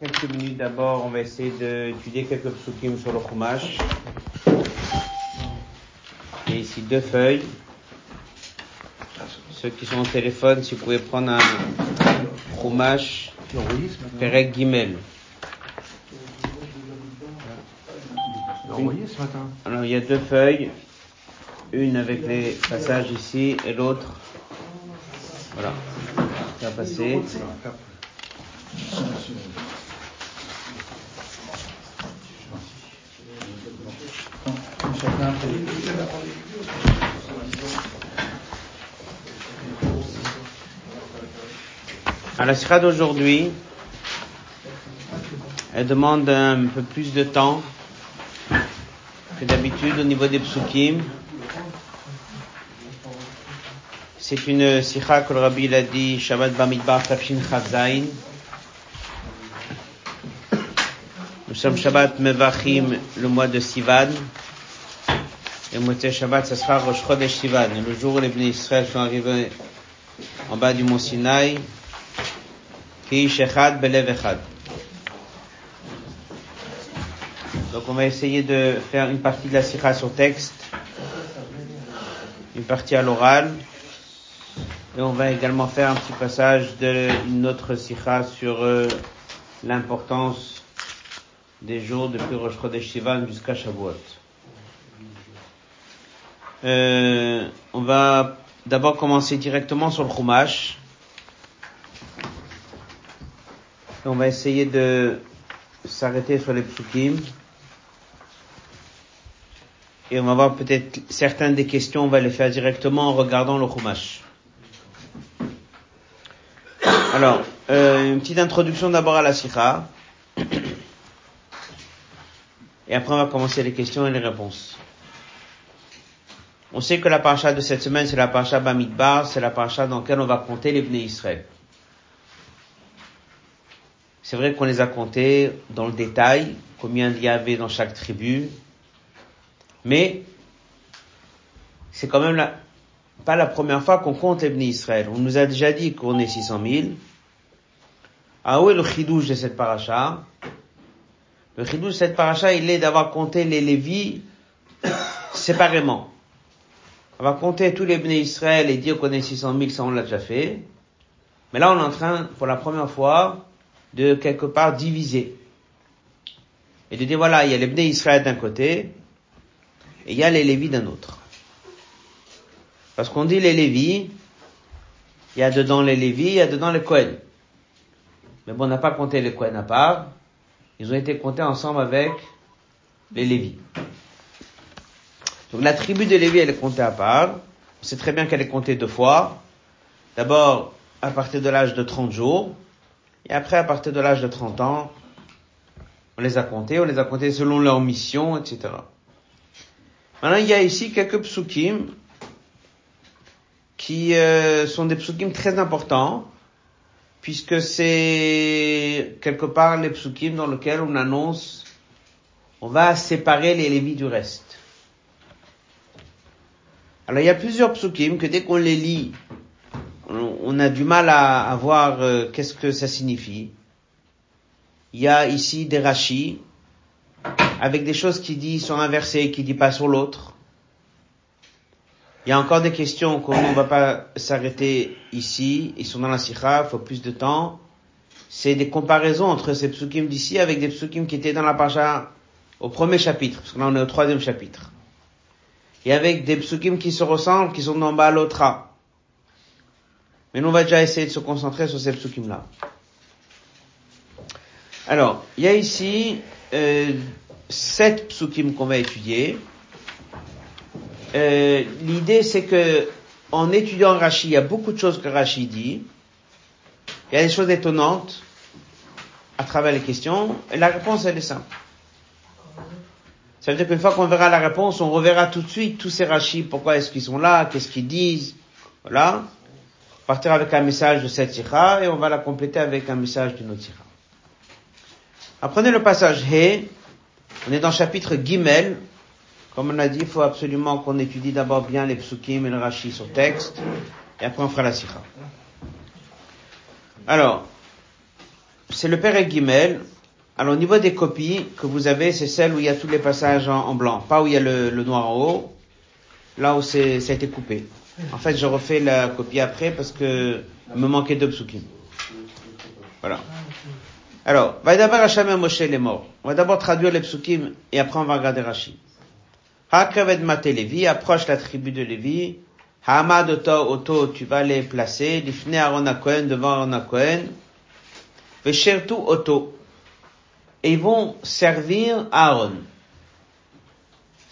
Quelques minutes d'abord, on va essayer d'étudier quelques psukim sur le chumash. Il y a ici deux feuilles. Ceux qui sont au téléphone, si vous pouvez prendre un chumash, Perek Gimel. Alors il y a deux feuilles, une avec les passages ici et l'autre. Voilà, ça va passer. Chacun À la sira d'aujourd'hui, elle demande un peu plus de temps que d'habitude au niveau des psukim. C'est une sikha que le rabbi l'a dit Shabbat Bamidbar Tafshin Chavzain. Nous sommes Shabbat Mevachim le mois de Sivan. Et Motzei Shabbat, ça sera Rosh Chodesh Sivan. Le jour où les Bnei Israël sont arrivés en bas du mont Sinaï, Donc on va essayer de faire une partie de la sikha sur texte, une partie à l'oral, et on va également faire un petit passage d'une autre sikha sur euh, l'importance des jours depuis Rosh Chodesh Sivan jusqu'à Shavuot. Euh, on va d'abord commencer directement sur le Chumash. Et on va essayer de s'arrêter sur les psukim. Et on va voir peut-être certaines des questions, on va les faire directement en regardant le Chumash. Alors, euh, une petite introduction d'abord à la Sikha. Et après, on va commencer les questions et les réponses. On sait que la paracha de cette semaine, c'est la paracha Bamidbar, c'est la paracha dans laquelle on va compter les Bnei Israël. C'est vrai qu'on les a comptés dans le détail, combien il y avait dans chaque tribu, mais c'est quand même la, pas la première fois qu'on compte les Bnei Israël. On nous a déjà dit qu'on est 600 000. Ah est le chidouche de cette paracha Le chidouche de cette paracha, il est d'avoir compté les Lévis séparément. On va compter tous les Bnei Israël et dire qu'on est 600 000, ça on l'a déjà fait. Mais là, on est en train, pour la première fois, de quelque part diviser. Et de dire, voilà, il y a les Israël d'un côté, et il y a les Lévis d'un autre. Parce qu'on dit les Lévis, il y a dedans les Lévis, il y a dedans les Cohen. Mais bon, on n'a pas compté les Cohen à part. Ils ont été comptés ensemble avec les Lévis. Donc la tribu de Lévi, elle est comptée à part. On sait très bien qu'elle est comptée deux fois. D'abord, à partir de l'âge de 30 jours. Et après, à partir de l'âge de 30 ans, on les a comptés. On les a comptés selon leur mission, etc. Maintenant, il y a ici quelques psukim qui euh, sont des psukim très importants, puisque c'est quelque part les psukim dans lesquels on annonce, on va séparer les Lévis du reste. Alors il y a plusieurs psukim que dès qu'on les lit, on, a du mal à, à voir euh, qu'est-ce que ça signifie. Il y a ici des rachis avec des choses qui disent sur un verset qui dit pas sur l'autre. Il y a encore des questions qu'on ne va pas s'arrêter ici. Ils sont dans la sikha, il faut plus de temps. C'est des comparaisons entre ces psukim d'ici avec des psukim qui étaient dans la pacha au premier chapitre, parce que là on est au troisième chapitre et avec des psukim qui se ressemblent, qui sont dans Baalotra. Mais nous, on va déjà essayer de se concentrer sur ces psukim-là. Alors, il y a ici euh, sept psukim qu'on va étudier. Euh, L'idée, c'est que en étudiant Rashi, il y a beaucoup de choses que Rashi dit. Il y a des choses étonnantes à travers les questions, et la réponse, elle est simple. Ça veut dire qu'une fois qu'on verra la réponse, on reverra tout de suite tous ces rachis, pourquoi est-ce qu'ils sont là, qu'est-ce qu'ils disent, voilà. Partir avec un message de cette sikha et on va la compléter avec un message d'une autre sikha. Apprenez le passage He. On est dans le chapitre Gimel. Comme on a dit, il faut absolument qu'on étudie d'abord bien les psukim et le rashi sur texte, et après on fera la sikha. Alors, c'est le Père et Guimel. Alors, au niveau des copies que vous avez, c'est celle où il y a tous les passages en, blanc, pas où il y a le, noir en haut, là où c'est, ça a été coupé. En fait, je refais la copie après parce que il me manquait deux psukim. Voilà. Alors, va d'abord Hachem Moshe les morts. On va d'abord traduire les psukim et après on va regarder Rashi. Hakaved Mate Levi, approche la tribu de Lévi. Hamad Oto, Oto, tu vas les placer. Lifne Aaron Cohen, devant Aaron Cohen. Veshertu Oto. Et ils vont servir Aaron.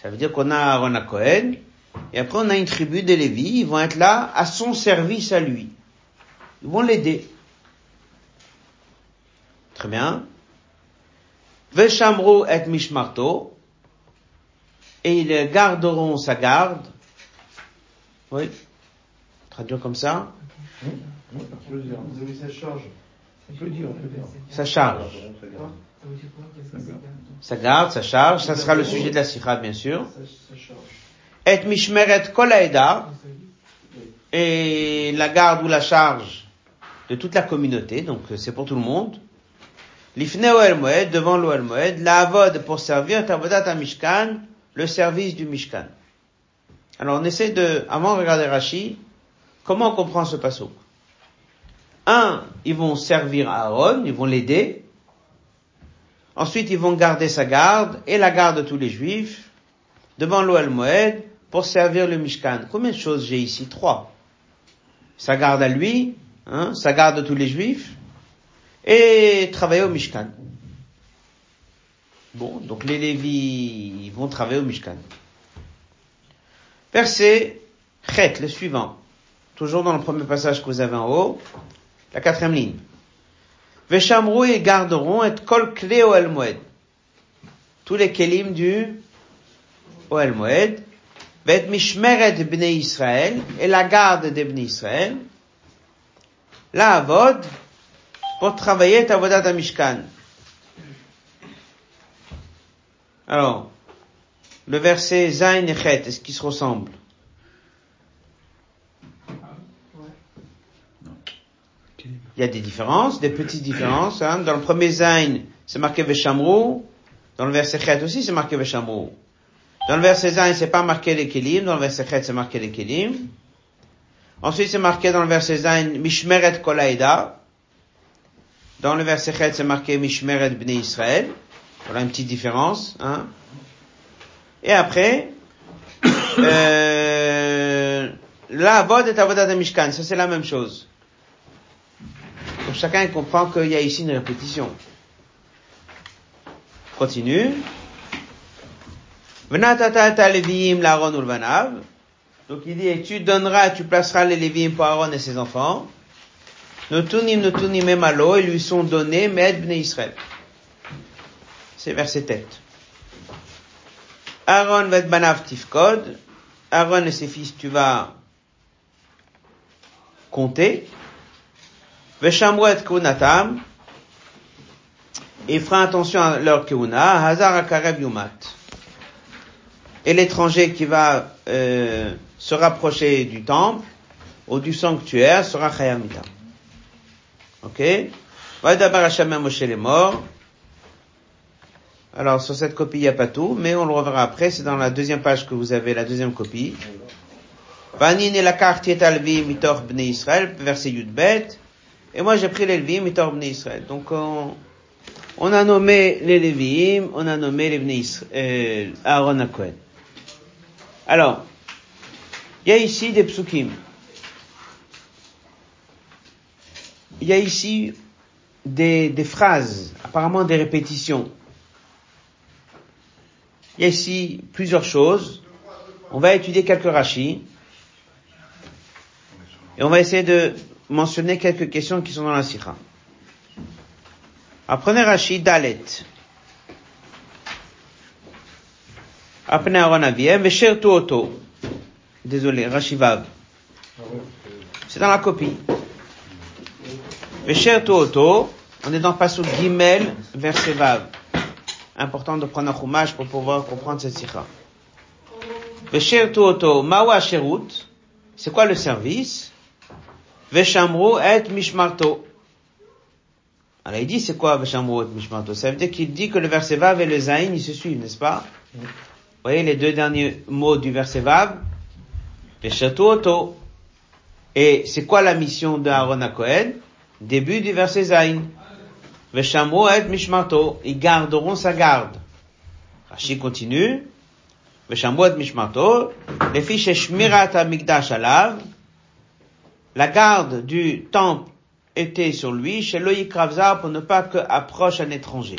Ça veut dire qu'on a Aaron Cohen. Et après on a une tribu de Lévi. Ils vont être là à son service à lui. Ils vont l'aider. Très bien. Veshamru et Mishmarto. Et ils garderont sa garde. Oui. Traduire comme ça. Ça charge. Ça charge. Ça garde, ça charge. Ça sera le sujet de la sikha, bien sûr. Et mishmeret kolaida. Et la garde ou la charge de toute la communauté. Donc, c'est pour tout le monde. L'ifne Moed, devant l'Oel Moed, la avod pour servir tavodat mishkan, le service du mishkan. Alors on essaie de, avant de regarder Rashi, comment on comprend ce passage? Un, ils vont servir Aaron, ils vont l'aider. Ensuite, ils vont garder sa garde et la garde de tous les juifs devant l'Oel Moed pour servir le Mishkan. Combien de choses j'ai ici? Trois. Sa garde à lui, hein, garde de tous les juifs, et travailler au Mishkan. Bon, donc les Lévis vont travailler au Mishkan. Verset Chet, le suivant. Toujours dans le premier passage que vous avez en haut, la quatrième ligne. Veshamrou et garderont et kol el moed. Tous les kelim du Oel Moed. Et la garde. La avod pour travailler Mishkan. Alors, le verset Zain et Chet, est-ce qu'ils se ressemblent Il y a des différences, des petites différences. Hein. Dans le premier Zain, c'est marqué Veshamrou. Dans le verset Chet aussi, c'est marqué Veshamrou. Dans le verset Zain, c'est pas marqué les. Dans le verset Chet, c'est marqué les. Ensuite, c'est marqué dans le verset Zain, Mishmeret Kolaïda. Dans le verset 7, c'est marqué Mishmeret Bnei Israël. Voilà une petite différence. Hein. Et après, euh, la vod est avodat Mishkan. Ça, c'est la même chose. Donc, chacun comprend qu'il y a ici une répétition. Continue. Venatata leviim l'Aaron ou le Donc il dit, et tu donneras, tu placeras les Lévi'im pour Aaron et ses enfants. Notunim notunim emalo, ils lui sont donnés, mais bnei Israël. C'est verset tête. Aaron va banav tifkod. Aaron et ses fils, tu vas compter. Veshamwet kunatam. Et fera attention à leur keuna. Hazar akarev yumat. Et l'étranger qui va euh, se rapprocher du temple ou du sanctuaire sera chayamita. Ok? Va d'abord à les morts. Alors sur cette copie il n'y a pas tout, mais on le reverra après. C'est dans la deuxième page que vous avez la deuxième copie. Vanin et la carte alvi mitor bnei Israël, verset Yudbet. Et moi j'ai pris les mitor bnei Israël. Donc on, on, a nommé les Levim, on a nommé les bnei Israël, euh, Aaron Akohen. Alors, il y a ici des psukim. il y a ici des, phrases, apparemment des répétitions. Il y a ici plusieurs choses. On va étudier quelques rachis. Et on va essayer de mentionner quelques questions qui sont dans la sikha. Apprenez Rashi Dalet. Apprenez Aaron Aviem, Veshertu Oto. Désolé, Rashi Vav. C'est dans la copie. Vesher Oto, on est dans Pasuk Gimel, verset Vav. Important de prendre un chumash pour pouvoir comprendre cette sikha. Vesher Oto, Mawa Sherut, c'est quoi le service? Veshamru et Mishmarto. Alors il dit c'est quoi Veshamruot Mishmarto? Ça veut dire qu'il dit que le verset Vav et le Zain ils se suivent, n'est-ce pas? Voyez les deux derniers mots du verset Vav? Veshato Et c'est quoi la mission d'Aaron à Cohen Début du verset Zain. Veshamruot Mishmarto. Ils garderont sa garde. Rashi continue. Veshamruot Mishmarto. Les fiches Shmirat Amigdash Alav. La garde du temple était sur lui, chez Loïc Ravza, pour ne pas que approche un étranger.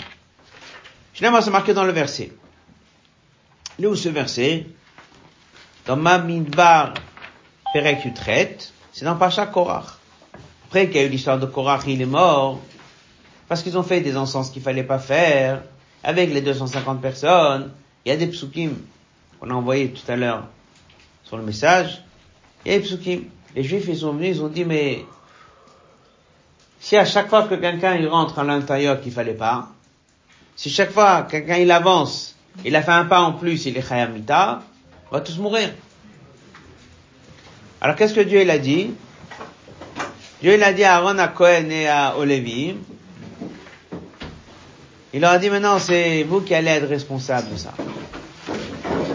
Je l'aime c'est marqué dans le verset. Où ce verset? Dans Mamidbar Perek Utret, c'est dans Pacha Korach. Après qu'il y a eu l'histoire de Korach, il est mort, parce qu'ils ont fait des encens qu'il fallait pas faire, avec les 250 personnes. Il y a des psukim qu'on a envoyé tout à l'heure sur le message. Il y a des psukim. Les juifs, ils sont venus, ils ont dit, mais si à chaque fois que quelqu'un il rentre à l'intérieur qu'il fallait pas, si chaque fois quelqu'un il avance, il a fait un pas en plus, il est chayamita, on va tous mourir. Alors qu'est-ce que Dieu il a dit? Dieu il a dit à Aaron, à Cohen et à Olevi, il leur a dit maintenant c'est vous qui allez être responsable de ça.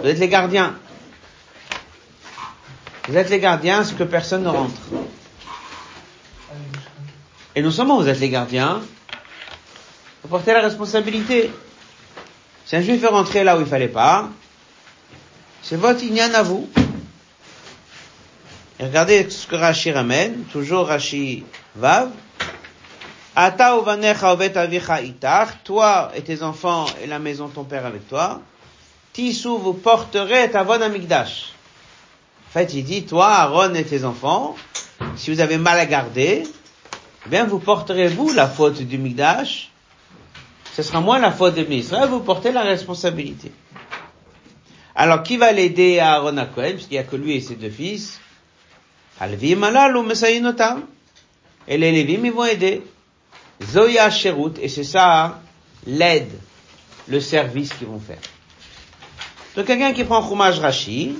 Vous êtes les gardiens. Vous êtes les gardiens, ce que personne ne rentre. Et non seulement vous êtes les gardiens, vous portez la responsabilité. Si un juif est rentré là où il fallait pas, c'est votre ignan à vous. Regardez ce que Rashi ramène, toujours Rashi Vav. Ata avicha itach, toi et tes enfants et la maison de ton père avec toi. Tissou vous porterez ta bonne amigdash. En fait, il dit, toi, Aaron et tes enfants, si vous avez mal à garder, eh bien, vous porterez vous la faute du Migdash. Ce sera moins la faute de Israël, vous portez la responsabilité. Alors, qui va l'aider à Aaron Cohen, puisqu'il n'y a que lui et ses deux fils? Alvim ou Et les Lévim, ils vont aider. Zoya Sherut, et c'est ça, l'aide, le service qu'ils vont faire. Donc, quelqu'un qui prend Chumash Rashi,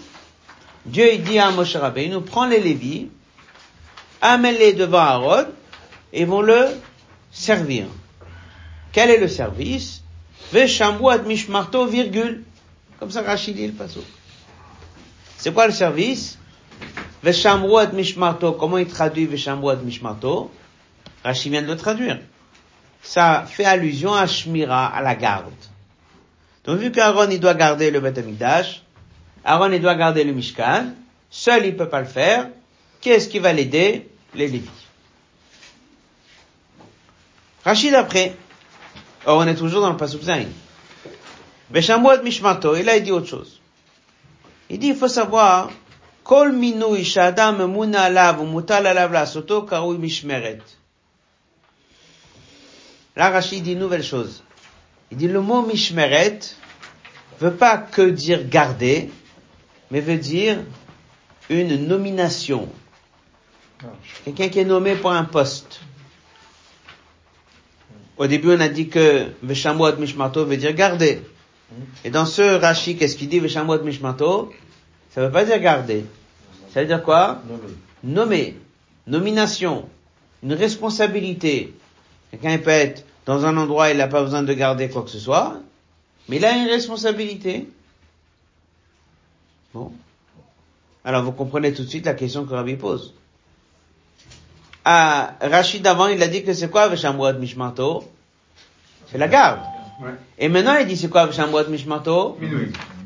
Dieu, il dit à Moshe Rabbeinu, prend les Lévis, amène-les devant Aaron, et vont le servir. Quel est le service? Veshambuat mishmarto, virgule. Comme ça Rachid dit le passo. C'est quoi le service? Veshambuat mishmarto, comment il traduit Veshambuat mishmarto? Rachid vient de le traduire. Ça fait allusion à Shmira, à la garde. Donc vu qu'Aaron il doit garder le Beth Aaron il doit garder le Mishkan, seul il peut pas le faire, qu'est-ce qui va l'aider? Les Lévites. Rachid après. Or, on est toujours dans le Pasuk Zain. Beshamouad Mishmato, il a dit autre chose. Il dit, il faut savoir, Kol minui shadam muna alav ou mutal alav la soto karoui mishmeret. Là, Rachid dit une nouvelle chose. Il dit, le mot mishmeret veut pas que dire garder, mais veut dire une nomination. Quelqu'un qui est nommé pour un poste. Au début, on a dit que Veshamot Mishmato veut dire garder. Et dans ce Rashi, qu'est-ce qu'il dit Veshamot Mishmato? Ça veut pas dire garder. Ça veut dire quoi? Nommer. Nomination. Une responsabilité. Quelqu'un peut être dans un endroit, il n'a pas besoin de garder quoi que ce soit, mais il a une responsabilité. Bon. Alors vous comprenez tout de suite la question que Rabbi pose à Rachid avant, il a dit que c'est quoi Veshamwad Mishmato? C'est la garde. Et maintenant, il dit c'est quoi Veshamwad Mishmato?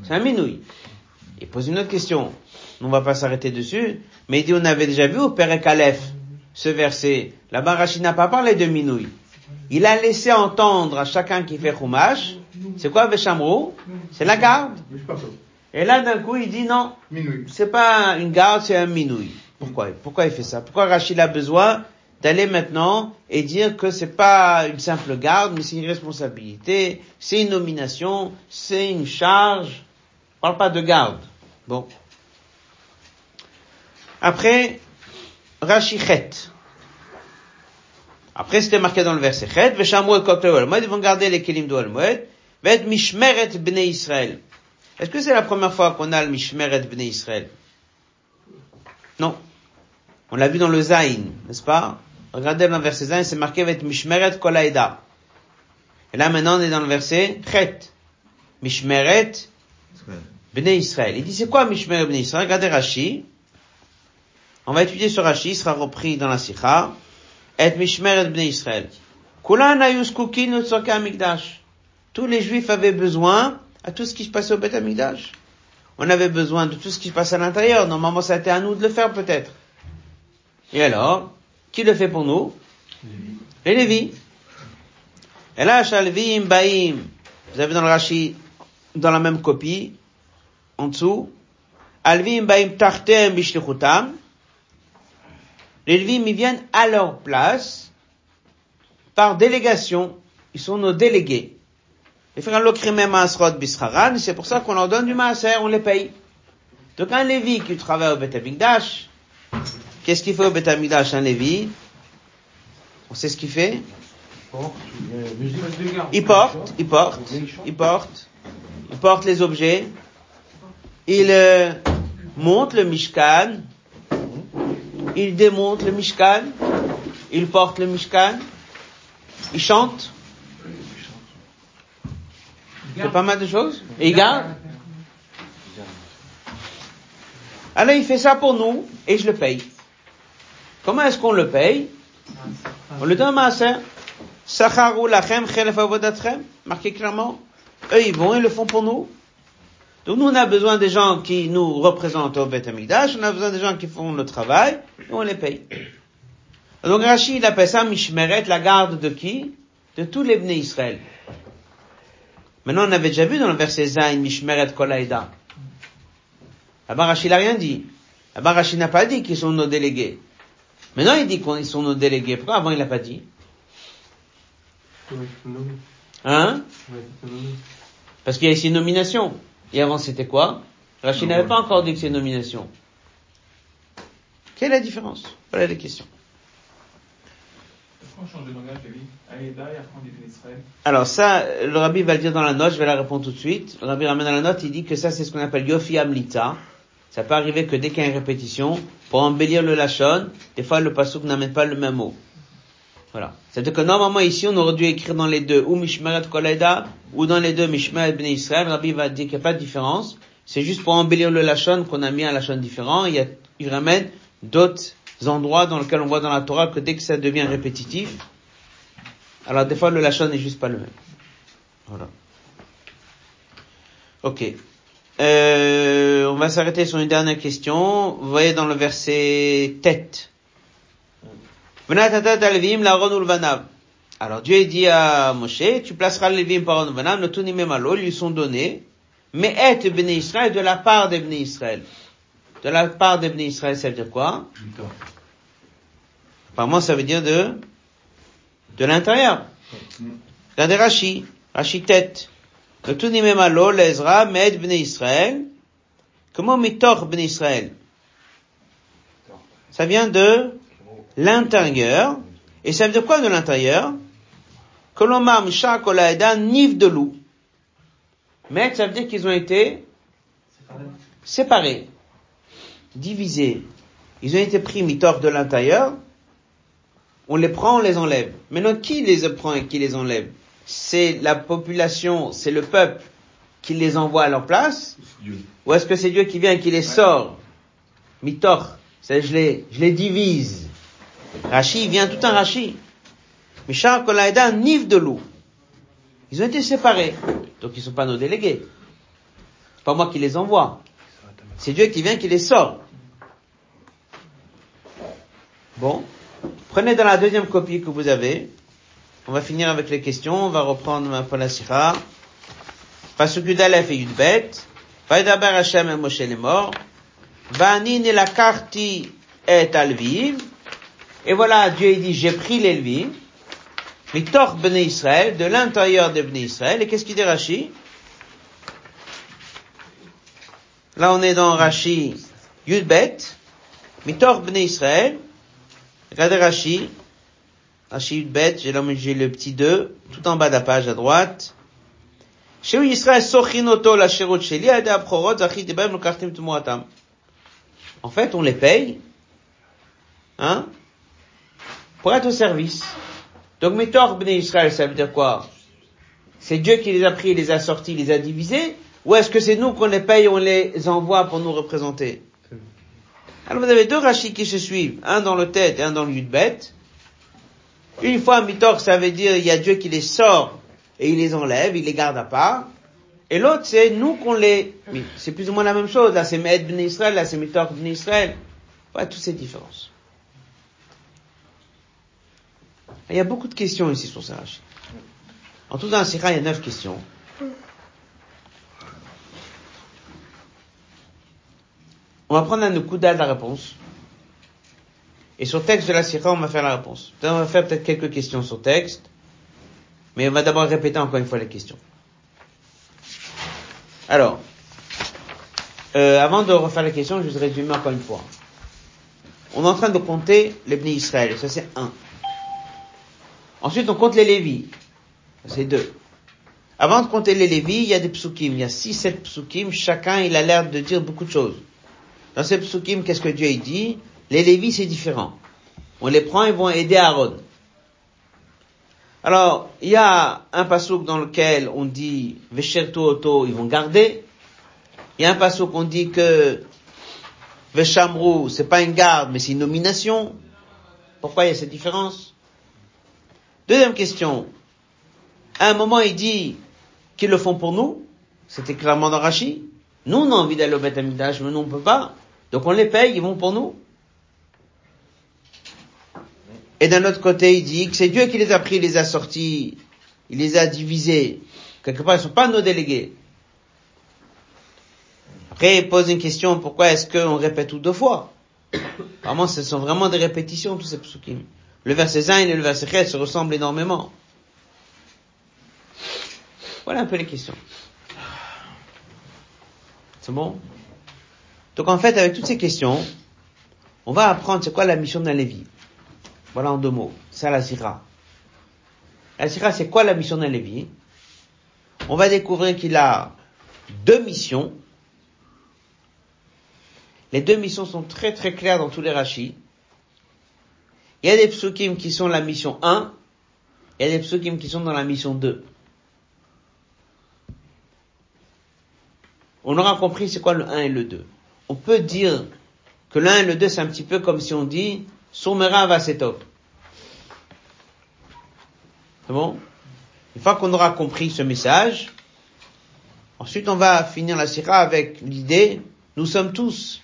C'est un minouï. Il pose une autre question. On va pas s'arrêter dessus. Mais il dit, on avait déjà vu au Père Aleph, ce verset. Là-bas, Rachid n'a pas parlé de minouï. Il a laissé entendre à chacun qui fait chumash, c'est quoi Veshamrou C'est la garde. Et là, d'un coup, il dit non. C'est pas une garde, c'est un minouï. Pourquoi Pourquoi il fait ça? Pourquoi Rachid a besoin d'aller maintenant et dire que c'est pas une simple garde, mais c'est une responsabilité, c'est une nomination, c'est une charge? On parle pas de garde. Bon. Après, Rachichet. Après, c'était marqué dans le verset Chet, Veshamoued Kotel Ils vont garder les Kelim d'Olmoed, Vet Mishmeret Bnei Israël. Est-ce que c'est la première fois qu'on a le Mishmeret Bnei Israël? Non. On l'a vu dans le Zain, n'est-ce pas? Regardez dans le verset 1, c'est marqué avec Mishmeret Kolaïda. Et là maintenant on est dans le verset Chet. Mishmeret Bnei Israël. Il dit c'est quoi Mishmeret Bnei Israël? Regardez Rashi. On va étudier ce Rashi, il sera repris dans la Sikha. Et Mishmeret Bnei Israël. Tous les Juifs avaient besoin à tout ce qui se passait au Beth Amigdash. On avait besoin de tout ce qui se passe à l'intérieur. Normalement, ça a été à nous de le faire peut-être. Et alors, qui le fait pour nous? Les Lévis. Et là, Shalvim Baim, vous avez dans le Rashi, dans la même copie, en dessous, Alvim Baim Tartem Bishlichutam, les Lévim, ils viennent à leur place, par délégation, ils sont nos délégués. Et faire un c'est pour ça qu'on leur donne du maaser, on les paye. Donc un Lévi qui travaille au Beth qu'est-ce qu'il fait au Beth un Lévi? On sait ce qu'il fait? Il porte, il porte, il porte, il porte les objets, il euh, monte le Mishkan, il démonte le Mishkan, il porte le Mishkan, il chante, c'est pas mal de choses. Et il garde. Alors il fait ça pour nous et je le paye. Comment est-ce qu'on le paye On le donne à Sacharu lachem Marqué clairement. Eux ils vont, ils le font pour nous. Donc nous on a besoin des gens qui nous représentent au Beth Amikdash, on a besoin des gens qui font le travail, et on les paye. Donc Rachid il appelle ça Mishmeret, la garde de qui? De tous les Bnei Israël. Maintenant, on avait déjà vu dans le verset Zain, Mishmeret Kolaïda. Là-bas, Rachid n'a rien dit. Là-bas, Rachid n'a pas dit qu'ils sont nos délégués. Maintenant, il dit qu'ils sont nos délégués. Pourquoi avant, il n'a pas dit? Hein? Parce qu'il y a ici une nomination. Et avant, c'était quoi? Rachid n'avait pas encore dit que c'est une nomination. Quelle est la différence? Voilà les questions. Alors ça, le rabbi va le dire dans la note, je vais la répondre tout de suite. Le rabbi ramène dans la note, il dit que ça c'est ce qu'on appelle Yofi Amlita. Ça peut arriver que dès qu'il y a une répétition, pour embellir le lachon, des fois le pasouk n'amène pas le même mot. Voilà. C'est-à-dire que normalement ici, on aurait dû écrire dans les deux, ou Mishmeret Koleida, ou dans les deux Mishmeret Ben Israël. Rabbi va dire qu'il n'y a pas de différence. C'est juste pour embellir le lachon qu'on a mis un lachon différent. Il, y a, il ramène d'autres endroits dans lesquels on voit dans la Torah que dès que ça devient répétitif, alors des fois le lachon n'est juste pas le même. Voilà. Ok. Euh, on va s'arrêter sur une dernière question. Vous voyez dans le verset tête. Alors Dieu dit à Moshe, tu placeras les Lévim par Vanav, le Tunim ils lui sont donnés, mais est Bnei Israël de la part des Bnei Israël. De la part des Bnei Israël, ça veut dire quoi? Apparemment, ça veut dire de de l'intérieur. Regardez Rashi, Rashi tête. Comment mitor Bnei Israël? Ça vient de l'intérieur. Et ça veut dire quoi de l'intérieur? Kolomar Misha Kolaeda Niv de loup. Mais ça veut dire qu'ils ont été séparés, divisés. Ils ont été pris mitor de l'intérieur on les prend, on les enlève. Maintenant, qui les prend et qui les enlève? C'est la population, c'est le peuple qui les envoie à leur place Ou est-ce que c'est Dieu qui vient et qui les sort? Mitor, c'est je les, je les divise. Rachi vient tout un Rachi. Mishar Kolaïda, Nif de loup. Ils ont été séparés. Donc ils sont pas nos délégués. Pas moi qui les envoie. C'est Dieu qui vient qui les sort. Bon. Prenez dans la deuxième copie que vous avez. On va finir avec les questions. On va reprendre ma la sikha. Pasuk Yudalef et Yudbet. Vaidaber Hashem et Moshe les morts. Vani la karti et alviv. Et voilà, Dieu dit, j'ai pris les lviv. Mitor Bnei Israël, de l'intérieur de Bnei Israël. Et qu'est-ce qu'il dit Rashi? Là, on est dans Rashi Yudbet. Mitor Bnei Israël. Regardez Rashi. Rashi bête, j'ai le petit 2, tout en bas de la page à droite. En fait, on les paye, hein, pour être au service. Donc, Métor Bnei Israël, ça veut dire quoi? C'est Dieu qui les a pris, les a sortis, les a divisés? Ou est-ce que c'est nous qu'on les paye, on les envoie pour nous représenter? Alors, vous avez deux rachis qui se suivent, un dans le tête et un dans le bête. Une fois, Mitor, ça veut dire, il y a Dieu qui les sort et il les enlève, il les garde à part. Et l'autre, c'est nous qu'on les... c'est plus ou moins la même chose. Là, c'est Med Ben Israël, là, c'est Mitor Ben Israël. Voilà toutes ces différences. Il y a beaucoup de questions ici sur Sarach. En tout, dans le il y a neuf questions. On va prendre un coup de la réponse. Et sur texte de la Sira, on va faire la réponse. on va faire peut-être quelques questions sur texte. Mais on va d'abord répéter encore une fois les questions. Alors, euh, avant de refaire les questions, je vais résumer encore une fois. On est en train de compter les Bnei Israël, ça c'est un. Ensuite, on compte les Lévis, c'est deux. Avant de compter les Lévis, il y a des psukim, il y a six, sept psukim, chacun il a l'air de dire beaucoup de choses. Dans ces psukim, qu'est-ce que Dieu dit? Les Lévis c'est différent. On les prend, ils vont aider Aaron. Alors, il y a un passouk dans lequel on dit Vesherto Oto, ils vont garder. Il y a un passouk on dit que Veshamru, c'est pas une garde, mais c'est une nomination. Pourquoi il y a cette différence? Deuxième question. À un moment, il dit qu'ils le font pour nous. C'était clairement dans Rashi. Nous, on a envie d'aller au Beth mais nous, on peut pas. Donc on les paye, ils vont pour nous. Et d'un autre côté, il dit que c'est Dieu qui les a pris, il les a sortis, il les a divisés. Quelque part, ils ne sont pas nos délégués. Après, il pose une question, pourquoi est-ce qu'on répète tout deux fois? Vraiment, ce sont vraiment des répétitions, tous ces psukim. Le verset 1 et le verset 13 se ressemblent énormément. Voilà un peu les questions. C'est bon? Donc en fait, avec toutes ces questions, on va apprendre c'est quoi la mission d'un Lévi. Voilà en deux mots. C'est la sira. La sira, c'est quoi la mission d'un Lévi? On va découvrir qu'il a deux missions. Les deux missions sont très très claires dans tous les rachis. Il y a des psukim qui sont la mission 1, il y a des psukim qui sont dans la mission 2. On aura compris c'est quoi le 1 et le 2. On peut dire que le 1 et le 2 c'est un petit peu comme si on dit Soumera va. C'est bon? Une fois qu'on aura compris ce message, ensuite on va finir la sira avec l'idée, nous sommes tous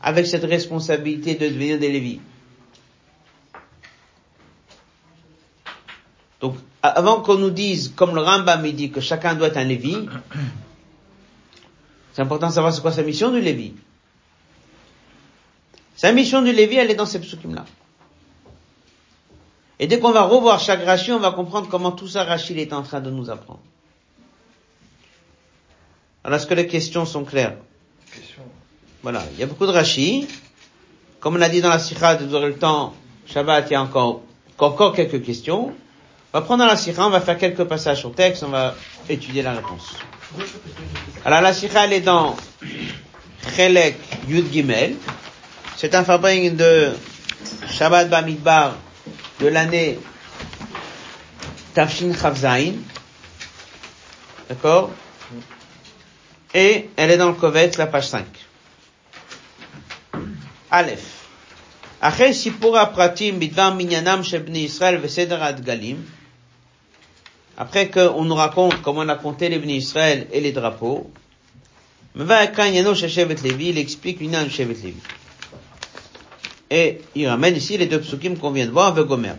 avec cette responsabilité de devenir des Lévis. Donc, avant qu'on nous dise, comme le Rambam dit, que chacun doit être un Lévi, c'est important de savoir c'est quoi sa mission du Lévi. Sa mission du Lévi, elle est dans ces psukim-là. Et dès qu'on va revoir chaque Rashi, on va comprendre comment tout ça Rashi est en train de nous apprendre. Alors, est-ce que les questions sont claires? Voilà, il y a beaucoup de Rashi. Comme on a dit dans la Sikha, vous aurez le temps, Shabbat, il y a encore, encore quelques questions. On va prendre la Sikha, on va faire quelques passages au texte, on va étudier la réponse. Alors la Sikha, elle est dans Chelek Yud Gimel. C'est un fabrique de Shabbat Bamidbar de l'année Tafshin Chavzain. D'accord? Et elle est dans le Kovet, la page 5. Aleph. Après qu'on nous raconte comment on a compté les Bni Israël et les drapeaux, il explique l'union de Shevet. Et il ramène ici les deux psukim qu'on vient de voir avec Gomer.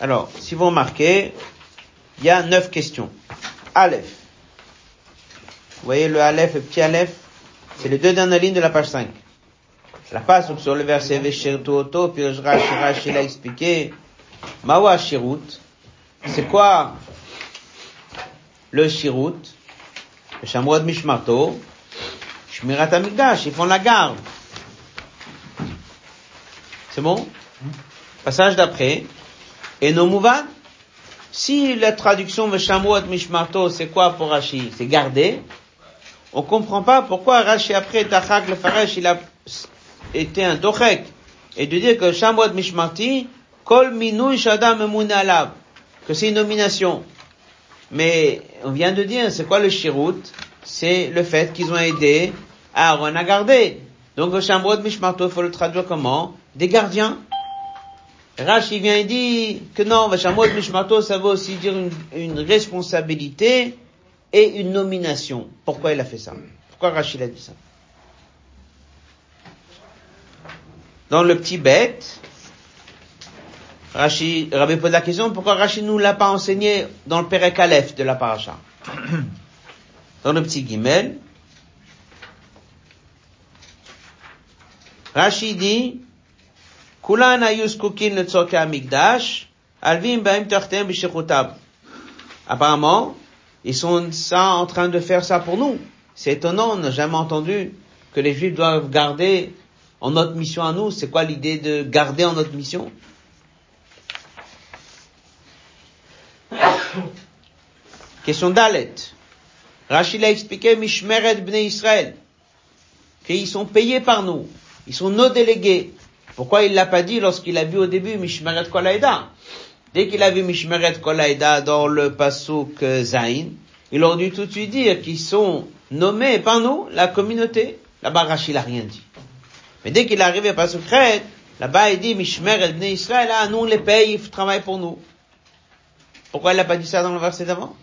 Alors, si vous remarquez, il y a neuf questions. Aleph. Vous voyez le Aleph, le petit Aleph, c'est les deux dernières lignes de la page 5. La page sur le verset Veshertu Oto, puis Rashi l'a expliqué, Mawa Shirut, c'est quoi le Shirut? Le Shamrod Mishmarto, Shmirat Amigdash, ils font la garde. C'est bon? Passage d'après. Et nos mouvan, si la traduction de Shamrod Mishmarto, c'est quoi pour Rashi? C'est garder. On comprend pas pourquoi Rashi après Tachak le Faresh, il a été un Tochek. et de dire que Shamwad Mishmarti, Kol Minouy Shadam Alav, que c'est une nomination. Mais on vient de dire, c'est quoi le Shirut? C'est le fait qu'ils ont aidé Aaron à garder. Donc le Shamwad Mishmarto, faut le traduire comment? Des gardiens. Rashi vient et dit que non, Shamwad Mishmarto, ça veut aussi dire une, responsabilité et une nomination. Pourquoi il a fait ça? Pourquoi Rachid a dit ça? Dans le petit bête, Rachid, Rabbi pose la question, pourquoi Rachid nous l'a pas enseigné dans le Perek Aleph de la paracha? Dans le petit guimel, Rachid dit, Kulan ayuskukin le alvim baim Apparemment, ils sont ça en train de faire ça pour nous. C'est étonnant, on n'a jamais entendu que les Juifs doivent garder en notre mission à nous. C'est quoi l'idée de garder en notre mission? Question d'Alet. Rachid a expliqué Mishmeret Bnei Israël qu'ils sont payés par nous. Ils sont nos délégués. Pourquoi il l'a pas dit lorsqu'il a vu au début Mishmeret Kolaïda? Dès qu'il a vu Mishmeret Kolaïda dans le Pasuk Zain, il aurait dû tout de suite dire qu'ils sont nommés par nous, la communauté. Là-bas, Rachid n'a rien dit. Mais dès qu'il est arrivé à Pasuk Red, là-bas, il dit Mishmeret Bnei Israël, ah, nous les paye, ils travaillent pour nous. Pourquoi il n'a pas dit ça dans le verset d'avant?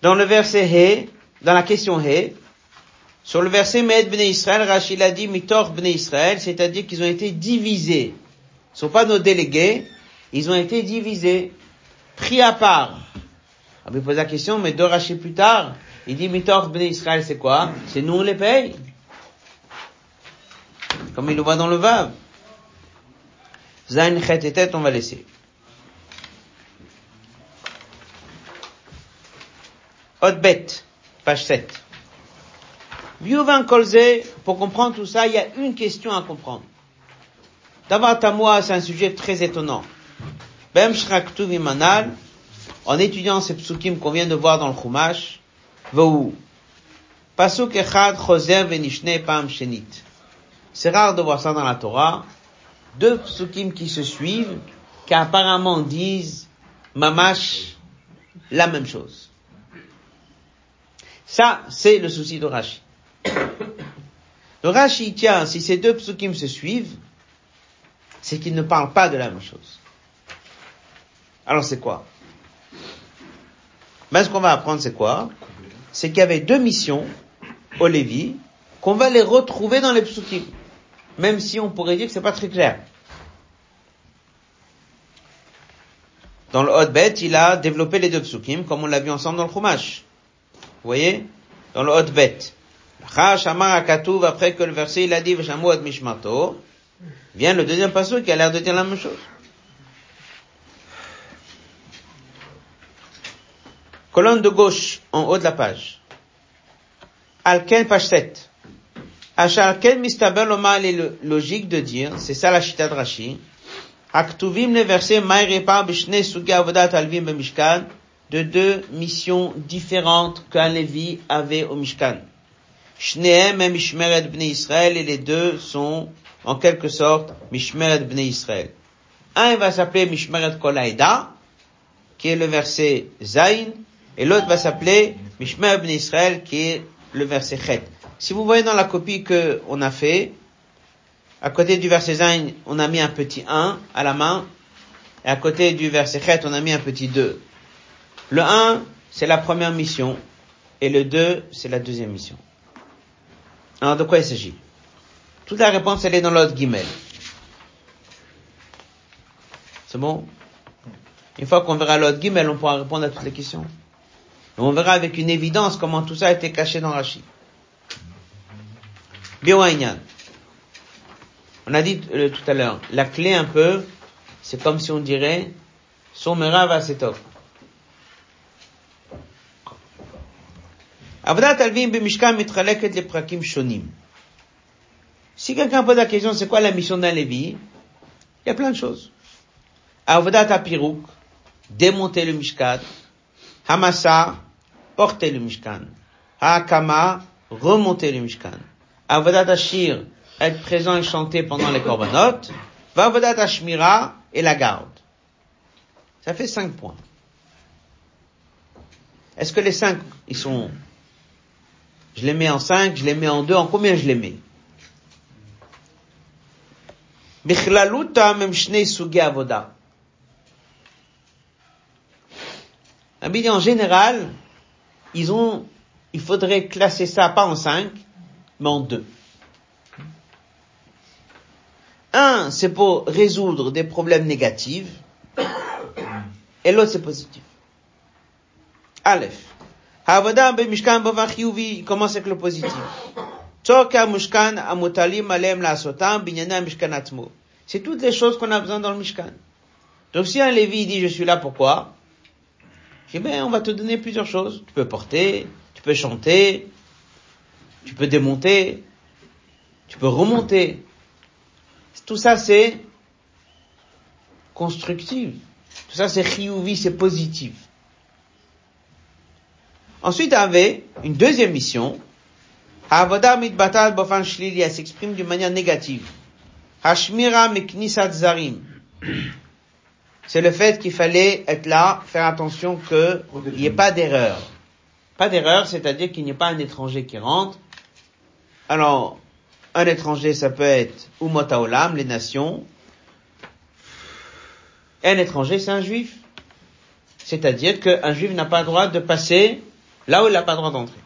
Dans le verset He, dans la question He, sur le verset Med Bnei Israël, Rachid a dit Mitor Bnei Israël, c'est-à-dire qu'ils ont été divisés. Ils ne sont pas nos délégués, ils ont été divisés, pris à part. On me pose la question, mais deux Rachid plus tard, il dit Mitor Bnei Israël, c'est quoi? C'est nous on les paye. Comme il le voit dans le Vav. Zain Chet et on va laisser. Hotbet, page 7. Viuvan Kolze, pour comprendre tout ça, il y a une question à comprendre. D'abord, moi, c'est un sujet très étonnant. Bem Manal, en étudiant ces psukim qu'on vient de voir dans le Chumash, Vou. Pasuk Echad Choser Venishne Pam Shenit. C'est rare de voir ça dans la Torah. Deux psukim qui se suivent, qui apparemment disent Mamash la même chose. Ça, c'est le souci de Rashi. Le Rashi tient, si ces deux psukim se suivent, c'est qu'ils ne parlent pas de la même chose. Alors c'est quoi? Ben ce qu'on va apprendre c'est quoi? C'est qu'il y avait deux missions au Lévi qu'on va les retrouver dans les psukim. Même si on pourrait dire que c'est pas très clair. Dans le Hotbet, il a développé les deux psukim, comme on l'a vu ensemble dans le Chumash. Vous voyez? Dans le Hotbet après que le verset il a dit Mishmato, vient le deuxième passage qui a l'air de dire la même chose. Colonne de gauche, en haut de la page. Alken, page 7. Alken mistaber loma, il est logique de dire, c'est ça la chita de Rashi, Aktuvim le verset Maïrepa bishne sugi avodat alvim de deux missions différentes qu'un Lévi avait au Mishkan. Shneem et Mishmeret Bnei Israël, et les deux sont, en quelque sorte, Mishmeret Bnei Israël. Un va s'appeler Mishmeret Kolaïda, qui est le verset Zain, et l'autre va s'appeler Mishmeret Bnei Israël, qui est le verset Chet. Si vous voyez dans la copie que on a fait, à côté du verset Zain, on a mis un petit 1 à la main, et à côté du verset Chet, on a mis un petit 2. Le 1, c'est la première mission, et le 2, c'est la deuxième mission. Alors, de quoi il s'agit? Toute la réponse, elle est dans l'autre guimel. C'est bon? Une fois qu'on verra l'autre guimel, on pourra répondre à toutes les questions. On verra avec une évidence comment tout ça a été caché dans Rashi. Bioaïnyan. On a dit euh, tout à l'heure, la clé un peu, c'est comme si on dirait, son va top. Si quelqu'un pose la question, c'est quoi la mission d'un Lévi Il y a plein de choses. Avodat Apirouk, démonter le Mishkan. Hamasa, porter le Mishkan. Hakama, remonter le Mishkan. Avodat Ashir, être présent et chanter pendant les korbanot. Vavodat Ashmira et la garde. Ça fait cinq points. Est-ce que les cinq, ils sont, je les mets en cinq, je les mets en deux, en combien je les mets? Avoda. en général, ils ont, il faudrait classer ça pas en cinq, mais en deux. Un, c'est pour résoudre des problèmes négatifs, et l'autre c'est positif. Aleph. Havada be mishkan bava chiyuvi, commence avec le positif. Tzoka amutalim alem binyana mishkan atmo. C'est toutes les choses qu'on a besoin dans le mishkan. Donc si un Lévi dit je suis là pourquoi? Eh bien, on va te donner plusieurs choses. Tu peux porter, tu peux chanter, tu peux démonter, tu peux remonter. Tout ça c'est constructif. Tout ça c'est chiyuvi, c'est positif. Ensuite, avait une deuxième mission. Havoda mitbatat bofan shlili, s'exprime d'une manière négative. Hashmira meknisat zarim. C'est le fait qu'il fallait être là, faire attention qu'il n'y ait pas d'erreur. Pas d'erreur, c'est-à-dire qu'il n'y ait pas un étranger qui rentre. Alors, un étranger, ça peut être Umotaolam, les nations. un étranger, c'est un juif. C'est-à-dire qu'un juif n'a pas le droit de passer là où il n'a pas le droit d'entrer.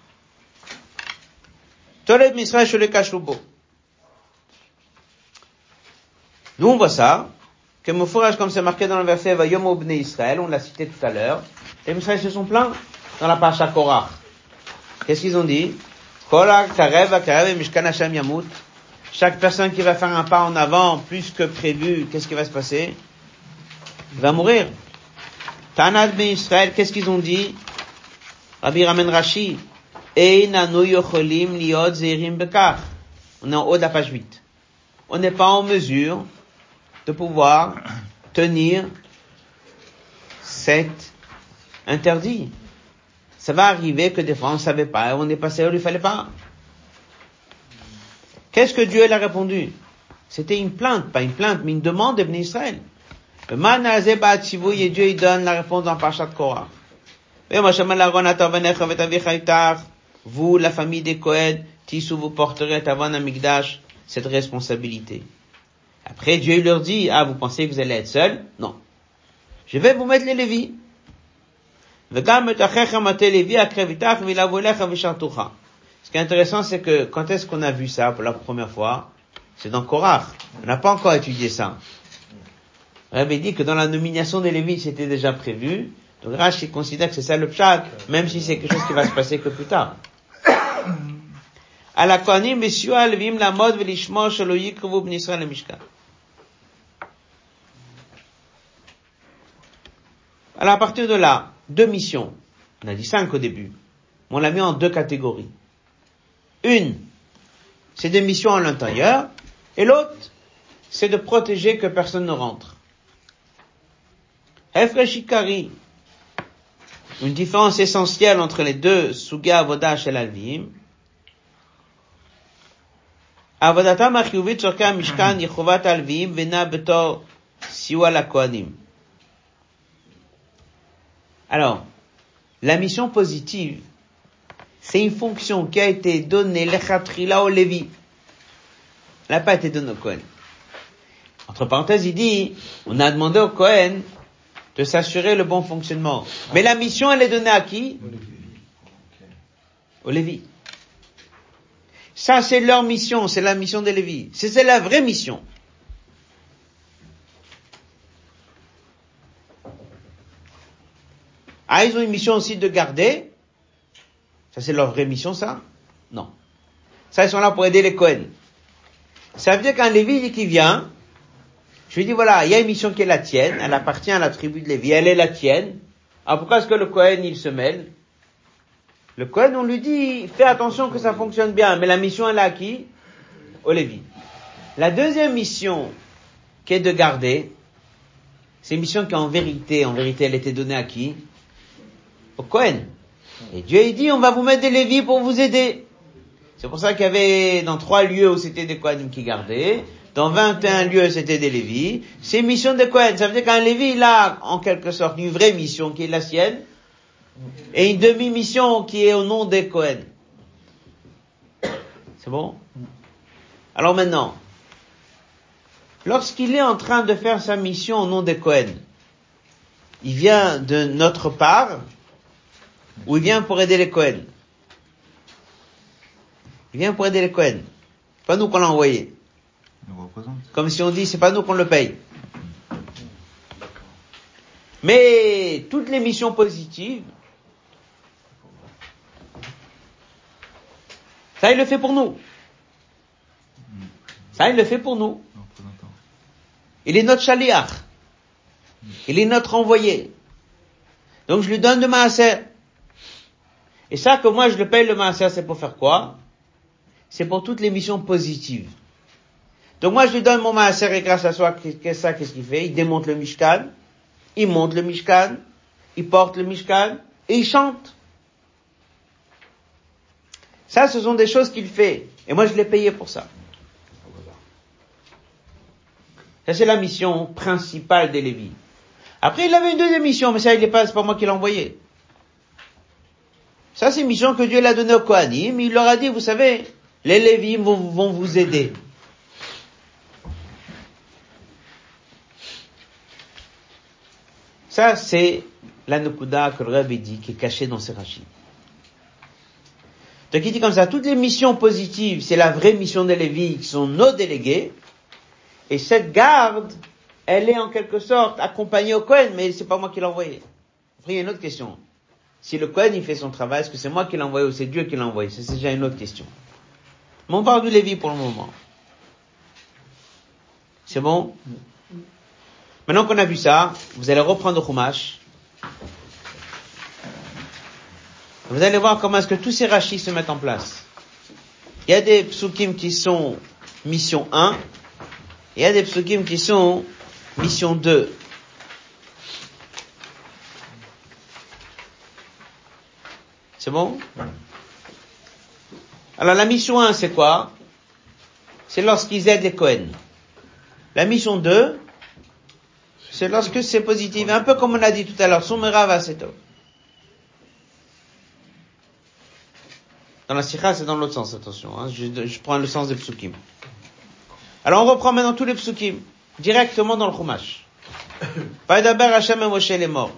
Misraël le Kashubo. Nous, on voit ça, que fourrage, comme c'est marqué dans le verset, va Yom Israël, on l'a cité tout à l'heure, les Israël se sont plaints dans la Pacha Korach. Qu'est-ce qu'ils ont dit? Chaque personne qui va faire un pas en avant plus que prévu, qu'est-ce qui va se passer? Il va mourir. Tanad ben Israël, qu'est-ce qu'ils ont dit? Rabbi Ramen Rashi, on est en haut de la page 8. On n'est pas en mesure de pouvoir tenir cet interdit. Ça va arriver que des fois on ne savait pas, on est passé où il fallait pas. Qu'est-ce que Dieu a répondu? C'était une plainte, pas une plainte, mais une demande d'Ibn Israël. Et Dieu il donne la réponse dans Parashat Korah. Vous, la famille des Kohed, Tissou, vous porterez à Amigdash cette responsabilité. Après, Dieu leur dit, ah, vous pensez que vous allez être seul? Non. Je vais vous mettre les Lévis. Ce qui est intéressant, c'est que quand est-ce qu'on a vu ça pour la première fois? C'est dans Korach. On n'a pas encore étudié ça. Avait dit que dans la nomination des Lévis, c'était déjà prévu. Donc Rashi considère que c'est ça le pshat, même si c'est quelque chose qui va se passer que plus tard. Alors à partir de là, deux missions. On a dit cinq au début. On l'a mis en deux catégories. Une, c'est des missions à l'intérieur, et l'autre, c'est de protéger que personne ne rentre. Efreshikari, une différence essentielle entre les deux, Suga Avodash et l'Alvim. Avodatam achiuvit sorka mishkan yechovat alvim vena betor siwa la koanim. Alors, la mission positive, c'est une fonction qui a été donnée l'echatrila au Lévi. Elle n'a pas été donnée au Cohen. Entre parenthèses, il dit, on a demandé au Cohen de s'assurer le bon fonctionnement. Mais la mission, elle est donnée à qui? Au Lévi. Ça, c'est leur mission, c'est la mission des Lévi. C'est la vraie mission. Ah, ils ont une mission aussi de garder. Ça, c'est leur vraie mission, ça? Non. Ça, ils sont là pour aider les Cohen. Ça veut dire qu'un Lévi qui vient, je lui dis, voilà, il y a une mission qui est la tienne, elle appartient à la tribu de Lévi, elle est la tienne. Alors pourquoi est-ce que le Cohen, il se mêle? Le Cohen, on lui dit, fais attention que ça fonctionne bien, mais la mission, elle est à qui? Au Lévi. La deuxième mission, qui est de garder, c'est une mission qui en vérité, en vérité, elle était donnée à qui? Au Cohen. Et Dieu il dit, on va vous mettre des Lévis pour vous aider. C'est pour ça qu'il y avait dans trois lieux où c'était des Kohanim qui gardaient, dans 21 lieux c'était des Lévis. C'est mission de Kohen. Ça veut dire qu'un Lévi, il a en quelque sorte une vraie mission qui est la sienne, et une demi-mission qui est au nom des Kohen. C'est bon? Alors maintenant, lorsqu'il est en train de faire sa mission au nom des Cohen, il vient de notre part ou il vient pour aider les Cohen? Il vient pour aider les Cohen. Pas nous qu'on l'a envoyé. Comme si on dit, c'est pas nous qu'on le paye. Mais toutes les missions positives, ça il le fait pour nous. Ça il le fait pour nous. Il est notre chaliach. Il est notre envoyé. Donc je lui donne de maaser. Et ça que moi je le paye le maaser, c'est pour faire quoi? C'est pour toutes les missions positives. Donc moi je lui donne mon maaser et grâce à ça, qu'est-ce qu'il fait? Il démonte le mishkan, il monte le mishkan, il porte le mishkan et il chante. Ça, ce sont des choses qu'il fait. Et moi je l'ai payé pour ça. Ça, c'est la mission principale des Lévis. Après, il avait une deuxième mission, mais ça, il est pas, c'est pas moi qui l'ai envoyé. Ça, c'est une mission que Dieu l'a donnée au Kohanim. Il leur a dit, vous savez, les Lévis vont, vont vous aider. Ça, c'est la Nukuda que le Rabbi dit, qui est cachée dans ces rachis. Donc il dit comme ça, toutes les missions positives, c'est la vraie mission des Lévis, qui sont nos délégués, et cette garde, elle est en quelque sorte accompagnée au Cohen, mais c'est pas moi qui l'ai envoyé. Après, il y a une autre question. Si le Cohen, il fait son travail, est-ce que c'est moi qui l'ai envoyé ou c'est Dieu qui l'a envoyé? C'est déjà une autre question. Mais on parle du Lévi pour le moment. C'est bon? Maintenant qu'on a vu ça, vous allez reprendre le Chumash. Vous allez voir comment est-ce que tous ces rachis se mettent en place. Il y a des psukim qui sont mission 1, il y a des psukim qui sont mission 2. C'est bon? Alors la mission 1, c'est quoi? C'est lorsqu'ils aident les Cohen. La mission 2, c'est lorsque c'est positif. Un peu comme on a dit tout à l'heure, Sumera Vaseto. Dans la sikha, c'est dans l'autre sens, attention. Hein. Je, je, prends le sens des psukim. Alors on reprend maintenant tous les psukim, directement dans le Chumash. Vaidaber Hashem et Moshe les morts.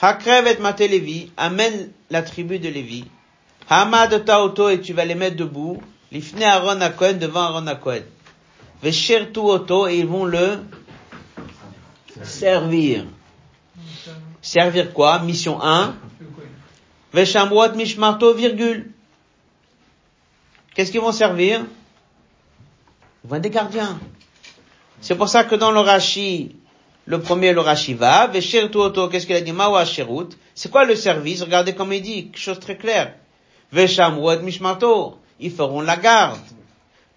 Hakrev et Mate Lévi, amène la tribu de Lévi. Hamad Taoto et tu vas les mettre debout. Lifne Aaron à Cohen devant Aaron à Cohen. Veshertu Oto et ils vont le servir. Servir quoi? Mission 1. Veshamrot Mishmarto, virgule. Qu'est-ce qu'ils vont servir? Ils des gardiens. C'est pour ça que dans le le premier, le va, Auto, qu'est-ce qu'il a dit? Mawa Sherut. C'est quoi le service? Regardez comme il dit, quelque chose très clair. Veshamrot Mishmarto. Ils feront la garde.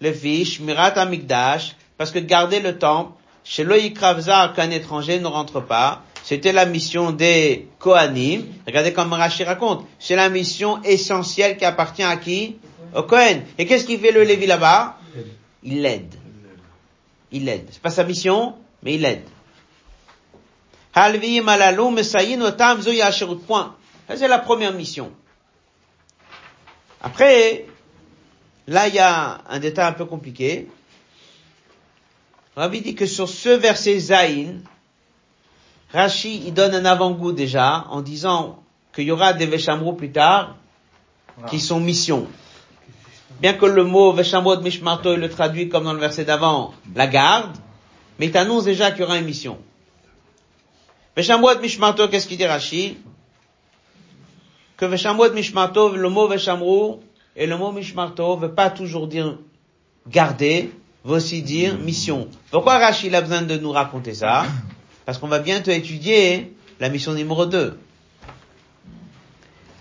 Le fiche, Mirat Amigdash, parce que garder le temple, chez Loïkravzar, qu'un étranger ne rentre pas, c'était la mission des Kohanim. Regardez comme Rashi raconte. C'est la mission essentielle qui appartient à qui? Au Kohen. Et qu'est-ce qu'il fait le Lévi là-bas? Il l'aide. Il l'aide. C'est pas sa mission, mais il l'aide. Point. Ça, c'est la première mission. Après, là, il y a un détail un peu compliqué. Rabbi dit que sur ce verset Zain, Rashi, il donne un avant-goût déjà, en disant qu'il y aura des Veshamro plus tard, qui sont missions. Bien que le mot Veshamrot Mishmarto, il le traduit comme dans le verset d'avant, la garde, mais il t'annonce déjà qu'il y aura une mission. Veshamrot Mishmarto, qu'est-ce qu'il dit Rashi? Que Veshamrot Mishmarto, le mot Veshamrou et le mot Mishmarto veut pas toujours dire garder, veut aussi dire mission. Pourquoi Rashi a besoin de nous raconter ça Parce qu'on va bientôt étudier la mission numéro 2.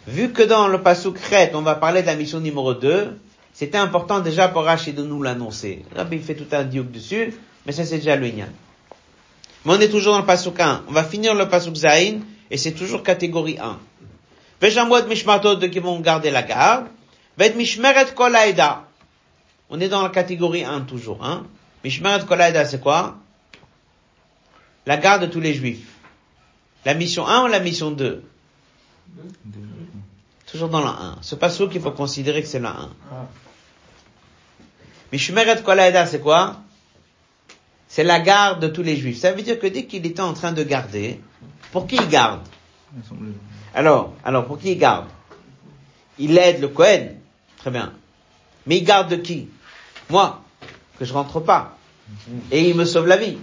Vu que dans le Pasuk on va parler de la mission numéro 2, c'était important déjà pour Rachid de nous l'annoncer. Rabbi fait tout un diouk dessus, mais ça c'est déjà le Mais on est toujours dans le pasuk 1. On va finir le pasuk Zain, et c'est toujours catégorie 1. Veshamwad Mishmatot qui vont garder la garde. Bet mishmeret kol On est dans la catégorie 1 toujours, hein. Mishmeret kol c'est quoi? La garde de tous les juifs. La mission 1 ou la mission 2? Toujours dans la 1. Ce passage qu'il faut considérer que c'est la 1. Mishmeret kol c'est quoi? C'est la garde de tous les juifs. Ça veut dire que dès qu'il était en train de garder, pour qui il garde? Alors, alors pour qui il garde? Il aide le Cohen, très bien. Mais il garde de qui? Moi, que je rentre pas. Et il me sauve la vie.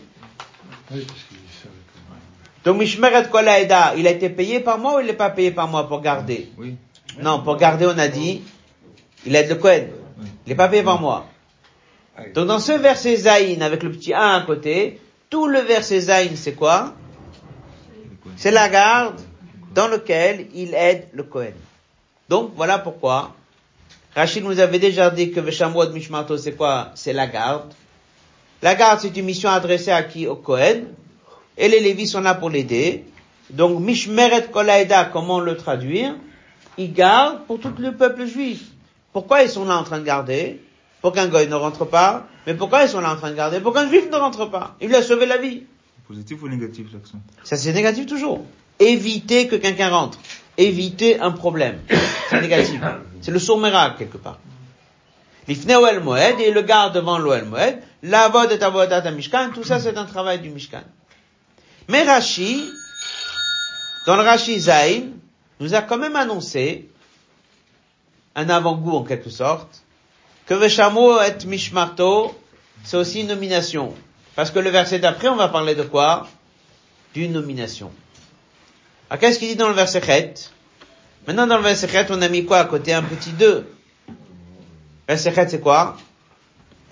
Donc Mishmeret Kolaeda, il a été payé par moi ou il n'est pas payé par moi pour garder? Oui. Non, pour garder, on a dit, il aide le Cohen. Il n'est pas payé par moi. Donc dans ce verset Zaïn, avec le petit 1 à côté, tout le verset Zaïn, c'est quoi? C'est la garde dans lequel il aide le Kohen. Donc voilà pourquoi Rachid nous avait déjà dit que Veshamrod Mishmarto, c'est quoi? C'est la garde. La garde, c'est une mission adressée à qui? Au Kohen. Et les Lévis sont là pour l'aider. Donc Mishmeret Kolaïda, comment le traduire? Ils gardent pour tout le peuple juif. Pourquoi ils sont là en train de garder? Pour qu'un goy ne rentre pas. Mais pourquoi ils sont là en train de garder? Pour qu'un juif ne rentre pas. Il lui a sauvé la vie. Positif ou négatif l'accent? Ça c'est négatif toujours. Éviter que quelqu'un rentre. Éviter un problème. C'est négatif. C'est le sourd quelque part. L'ifne ou moed et le garde devant l'oel moed. La vod et avodat mishkan. Tout ça c'est un travail du mishkan. Mais Rashi, dans le Rashi Zain, nous a quand même annoncé un avant-goût en quelque sorte que Veshamo et Mishmarto, c'est aussi une nomination. Parce que le verset d'après, on va parler de quoi? D'une nomination. Alors qu'est-ce qu'il dit dans le verset 7 Maintenant, dans le verset 7, on a mis quoi à côté? Un petit 2. Verset 7, c'est quoi?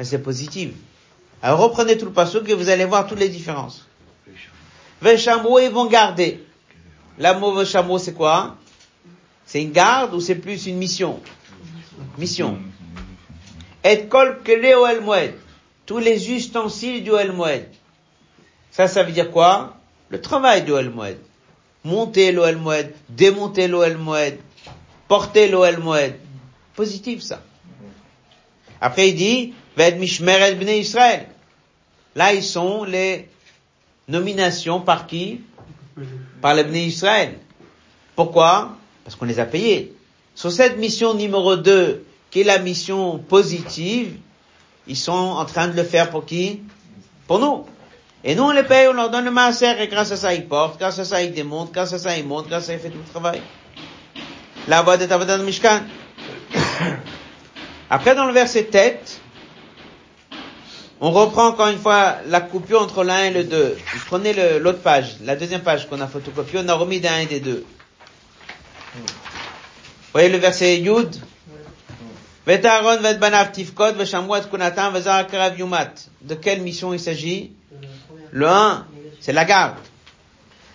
C'est positif. Alors reprenez tout le passage et vous allez voir toutes les différences. Veshamo, ils vont garder. L'amour Veshamo, c'est quoi? C'est une garde ou c'est plus une mission? Mission. Et kol el moed. Tous les ustensiles du el moed. Ça, ça veut dire quoi? Le travail du el moed. Monter l'OL moed, démonter l'OL moed, porter l'OL moed. Positif, ça. Après, il dit, Ved mishmeret bnei Israël. Là, ils sont les nominations par qui? Par les bnei Israël. Pourquoi? Parce qu'on les a payés. Sur cette mission numéro 2, qui est la mission positive, ils sont en train de le faire pour qui? Pour nous. Et nous, on les paye, on leur donne le maaser, et grâce à ça, ils portent, grâce à ça, ils démontent, grâce à ça, ils montent, grâce à ça, ils font tout le travail. La voix de Mishkan. Après, dans le verset tête, on reprend encore une fois la coupure entre l'un et le deux. Prenez l'autre page, la deuxième page qu'on a photocopiée, on a remis d'un et des deux. Vous voyez le verset Yud? De quelle mission il s'agit? Le 1, c'est la garde.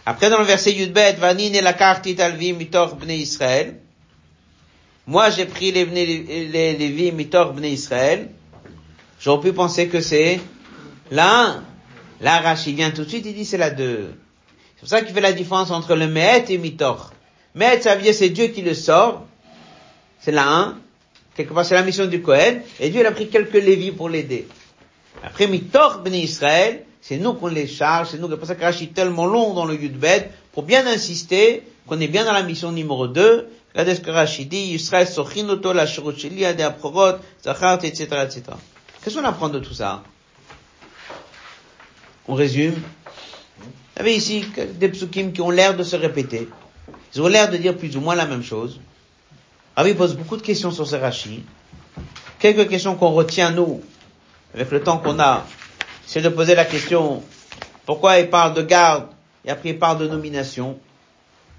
Après, dans le verset Yudbet, Vanin et la carte italvi mitor bnei Israël. Moi, j'ai pris les, les, les mitor bnei Israël. J'aurais pu penser que c'est la 1. Là, Rashi vient tout de suite, il dit c'est la 2. C'est pour ça qu'il fait la différence entre le Mehet et Mitor. Mehet, ça veut c'est Dieu qui le sort. C'est la 1. Quelque part, c'est la mission du Kohen. Et Dieu, il a pris quelques lévis pour l'aider. Après, Mitor Ben Israël, c'est nous qu'on les charge, c'est nous, c'est pour ça que Rachid tellement long dans le Yudbed, pour bien insister qu'on est bien dans la mission numéro 2. Regardez ce que Rachid dit, sochinoto la shirocheli ade aprorot, zachart, etc., etc. Qu'est-ce qu'on apprend de tout ça? On résume. Vous avez ici des psukim qui ont l'air de se répéter. Ils ont l'air de dire plus ou moins la même chose. Rabbi pose beaucoup de questions sur ce Rashi. Quelques questions qu'on retient, nous, avec le temps qu'on a, c'est de poser la question, pourquoi il parle de garde, et après il parle de nomination?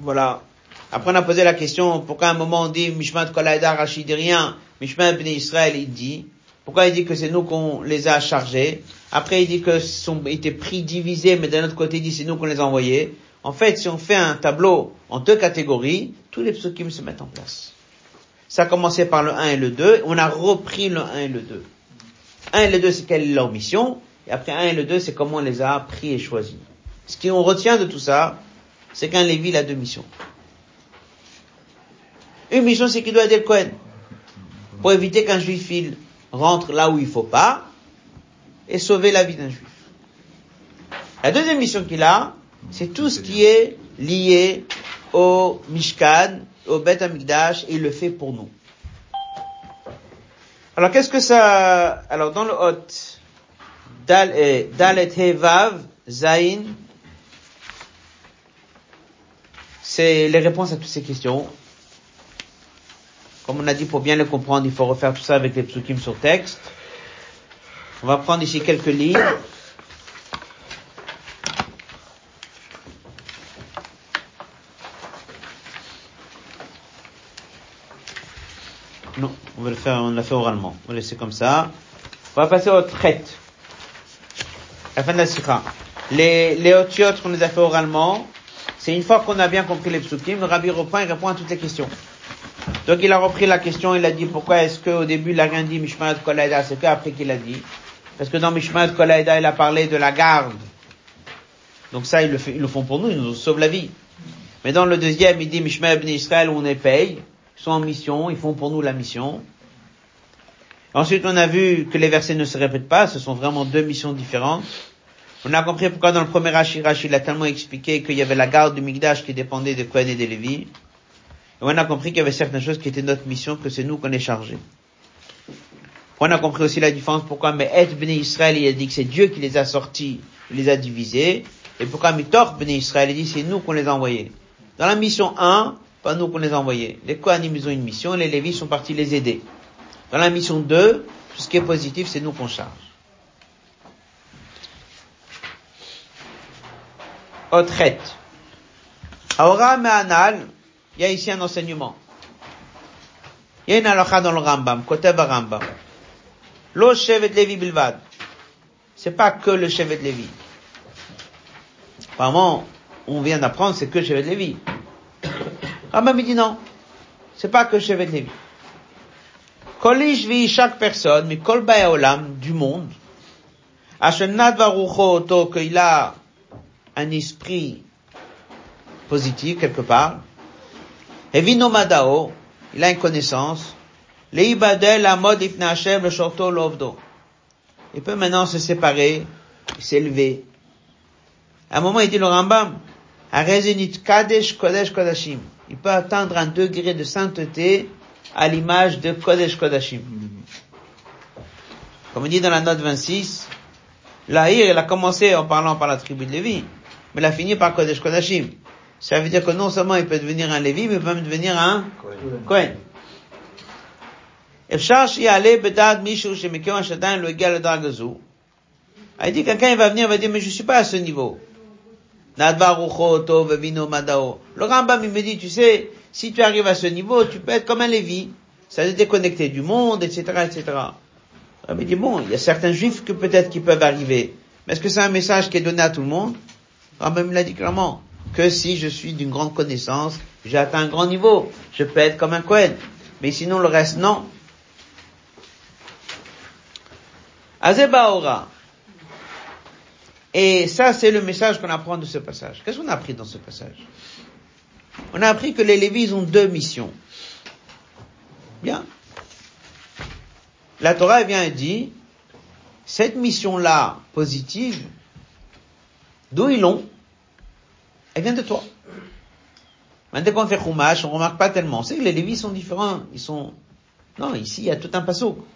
Voilà. Après on a posé la question, pourquoi à un moment on dit, Mishmat Kolaïda Rashi dit rien, Mishmat Bnei Israël il dit, pourquoi il dit que c'est nous qu'on les a chargés, après il dit que sont été pris divisés, mais d'un autre côté il dit c'est nous qu'on les a envoyés. En fait, si on fait un tableau en deux catégories, tous les psukim se mettent en place. Ça a commencé par le 1 et le 2, on a repris le 1 et le 2. 1 et le 2, c'est quelle est leur mission, et après 1 et le 2, c'est comment on les a pris et choisis. Ce qu'on retient de tout ça, c'est qu'un Lévi a deux missions. Une mission, c'est qu'il doit aider le Cohen. pour éviter qu'un juif il rentre là où il faut pas et sauver la vie d'un juif. La deuxième mission qu'il a, c'est tout ce qui est lié au Mishkan, au Bet Amikdash, et il le fait pour nous. Alors qu'est-ce que ça... Alors dans le Hot, Dalet Hevav, Zain, c'est les réponses à toutes ces questions. Comme on a dit, pour bien les comprendre, il faut refaire tout ça avec les psukim sur texte. On va prendre ici quelques lignes. Non, on va le faire, on l'a fait oralement. On va laisser comme ça. On va passer au traite. La fin de la sikha. Les, les otiotes qu'on les a fait oralement, c'est une fois qu'on a bien compris les psukim, le rabbi reprend et répond à toutes les questions. Donc il a repris la question, il a dit pourquoi est-ce qu'au début il a rien dit Mishmael Kolaïda, c'est qu'après qu'il a dit. Parce que dans Mishmael Kolaïda, il a parlé de la garde. Donc ça, ils le, font pour nous, ils nous sauvent la vie. Mais dans le deuxième, il dit Mishmael Ben Israël, on est paye, ils sont en mission, ils font pour nous la mission. Ensuite, on a vu que les versets ne se répètent pas, ce sont vraiment deux missions différentes. On a compris pourquoi dans le premier Rashi, Rashi a tellement expliqué qu'il y avait la garde du Migdash qui dépendait de Kohen et de Lévi. Et on a compris qu'il y avait certaines choses qui étaient notre mission, que c'est nous qu'on est chargé. On a compris aussi la différence pourquoi mais Et Bnei Israël, il a dit que c'est Dieu qui les a sortis, il les a divisés. Et pourquoi Mitor Bnei Israël, il dit c'est nous qu'on les a envoyés. Dans la mission 1, pas nous qu'on les a envoyés. Les Kohanim, ils ont une mission, les Lévis sont partis les aider. Dans la mission 2, tout ce qui est positif, c'est nous qu'on charge. Otret. Aura Me'anal, il y a ici un enseignement. Il y a une halakha dans le Rambam, côté Rambam. Lo Shevet Levi Bilvad. C'est pas que le Shevet Levi. Apparemment, on vient d'apprendre, c'est que Shevet Levi. Rambam dit non. C'est pas que Shevet Levi. Kolish vi chaque personne, mais kol olam du monde. Ashenad varucho oto qu'il a un esprit positif quelque part. Evino madao, il a une connaissance. Leibadel amod ifne Hashem le shorto lovdo. Il peut maintenant se séparer, s'élever. À un moment, il dit le Rambam, Arezenit kadesh kodesh kodashim. Il peut atteindre un degré de sainteté à l'image de Kodesh Kodashim. Comme il dit dans la note 26, l'Aïr, il a commencé en parlant par la tribu de Lévi, mais il a fini par Kodesh Kodashim. Ça veut dire que non seulement il peut devenir un Lévi, mais il peut même devenir un Kohen. אפשר שיעלה בדעת מישהו שמכיוון שעדיין לא הגיע לדרג הזו, il dit quelqu'un va venir va dire mais je suis pas à ce niveau. Le Rambam il me dit tu sais si tu arrives à ce niveau tu peux être comme un Lévi, ça te déconnecter du monde etc etc. Il me dit bon il y a certains juifs que peut-être qui peuvent arriver, mais est-ce que c'est un message qui est donné à tout le monde? Le Rambam me l'a dit clairement que si je suis d'une grande connaissance, j'ai atteint un grand niveau, je peux être comme un Cohen. Mais sinon le reste non. Azeba Ora. Et ça, c'est le message qu'on apprend de ce passage. Qu'est-ce qu'on a appris dans ce passage? On a appris que les Lévis ont deux missions. Bien. La Torah vient dit, cette mission-là, positive, d'où ils l'ont? Elle vient de toi. Maintenant qu'on fait Chumash, on remarque pas tellement. C'est que les Lévis sont différents. Ils sont... Non, ici, il y a tout un passo.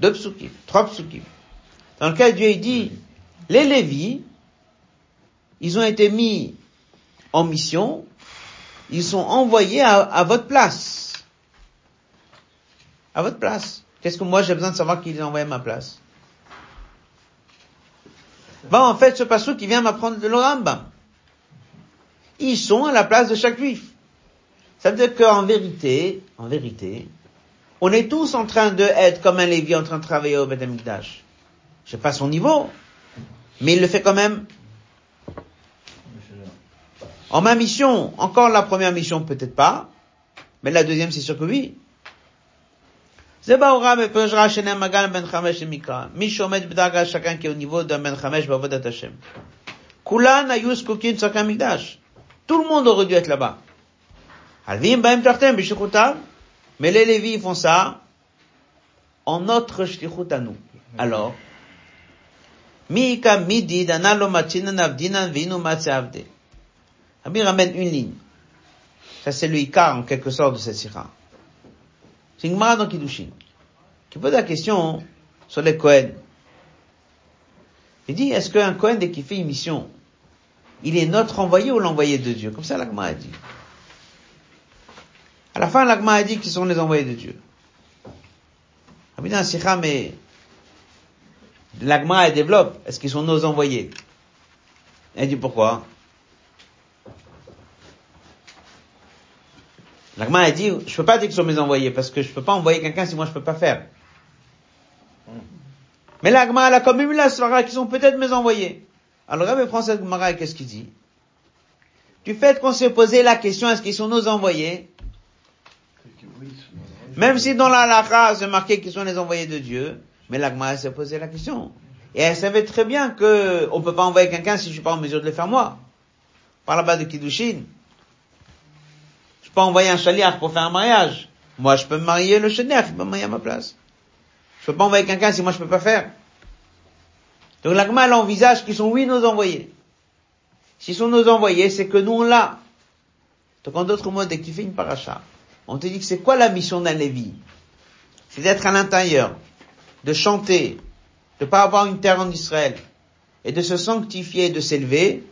Deux psukim, trois psukim. Dans lequel Dieu dit, les Lévis, ils ont été mis en mission, ils sont envoyés à, à votre place. À votre place. Qu'est-ce que moi j'ai besoin de savoir qu'ils ont envoyé à ma place? Bon, en fait, ce passage qui vient m'apprendre de l'Orambam. Ils sont à la place de chaque juif. Ça veut dire qu'en vérité, en vérité, on est tous en train de être comme un Lévi en train de travailler au Beth. Je sais pas son niveau, mais il le fait quand même. En ma mission, encore la première mission peut-être pas, mais la deuxième c'est sûr que oui. Ben chacun qui est au niveau d'un Ben Chamesh Bavodat Hashem. Kulan ayus kukin Tout le monde aurait dû être là-bas. Alvim baim tartem Mais les Lévis font ça en notre shlichut à nous. Alors, Mika midi danalo machinan avdinan vinu avde. Rabbi ramène une ligne. Ça c'est le Ikar en quelque sorte de cette sira. C'est une dans Kiddushin. Qui pose la question sur les Kohen. Il dit, est-ce qu'un Kohen, dès qu'il fait une mission, il est notre envoyé ou l'envoyé de Dieu? Comme ça l'Agma a dit. À la fin, l'Agma a dit qu'ils sont les envoyés de Dieu. Rabbi Sikha, mais l'Agma développe. Est-ce qu'ils sont nos envoyés? Elle dit pourquoi? L'Agma a dit, je peux pas dire qu'ils sont mes envoyés parce que je peux pas envoyer quelqu'un si moi je peux pas faire. Mais l'Agma, elle a quand même eu la svara qui sont peut-être mes envoyés. Alors Rabbi prend cette qu'est-ce qu'il dit? Du fait qu'on s'est posé la question, est-ce qu'ils sont nos envoyés? Même si dans la halakha, c'est marqué qu'ils sont les envoyés de Dieu, mais l'Agma s'est posé la question. Et elle savait très bien que on peut pas envoyer quelqu'un si je suis pas en mesure de le faire moi. Par là-bas de Kiddushin. Pas envoyer un chaliach pour faire un mariage? Moi, je peux me marier le chaliach, il peut me marier à ma place. Je peux pas envoyer quelqu'un si moi je peux pas faire. Donc l'Agma, elle envisage qu'ils sont oui nos envoyés. S'ils sont nos envoyés, c'est que nous on l'a. Donc en d'autres mots, dès que tu fais une paracha, on te dit que c'est quoi la mission d'un Lévi? C'est d'être à l'intérieur, de chanter, de pas avoir une terre en Israël, et de se sanctifier de s'élever.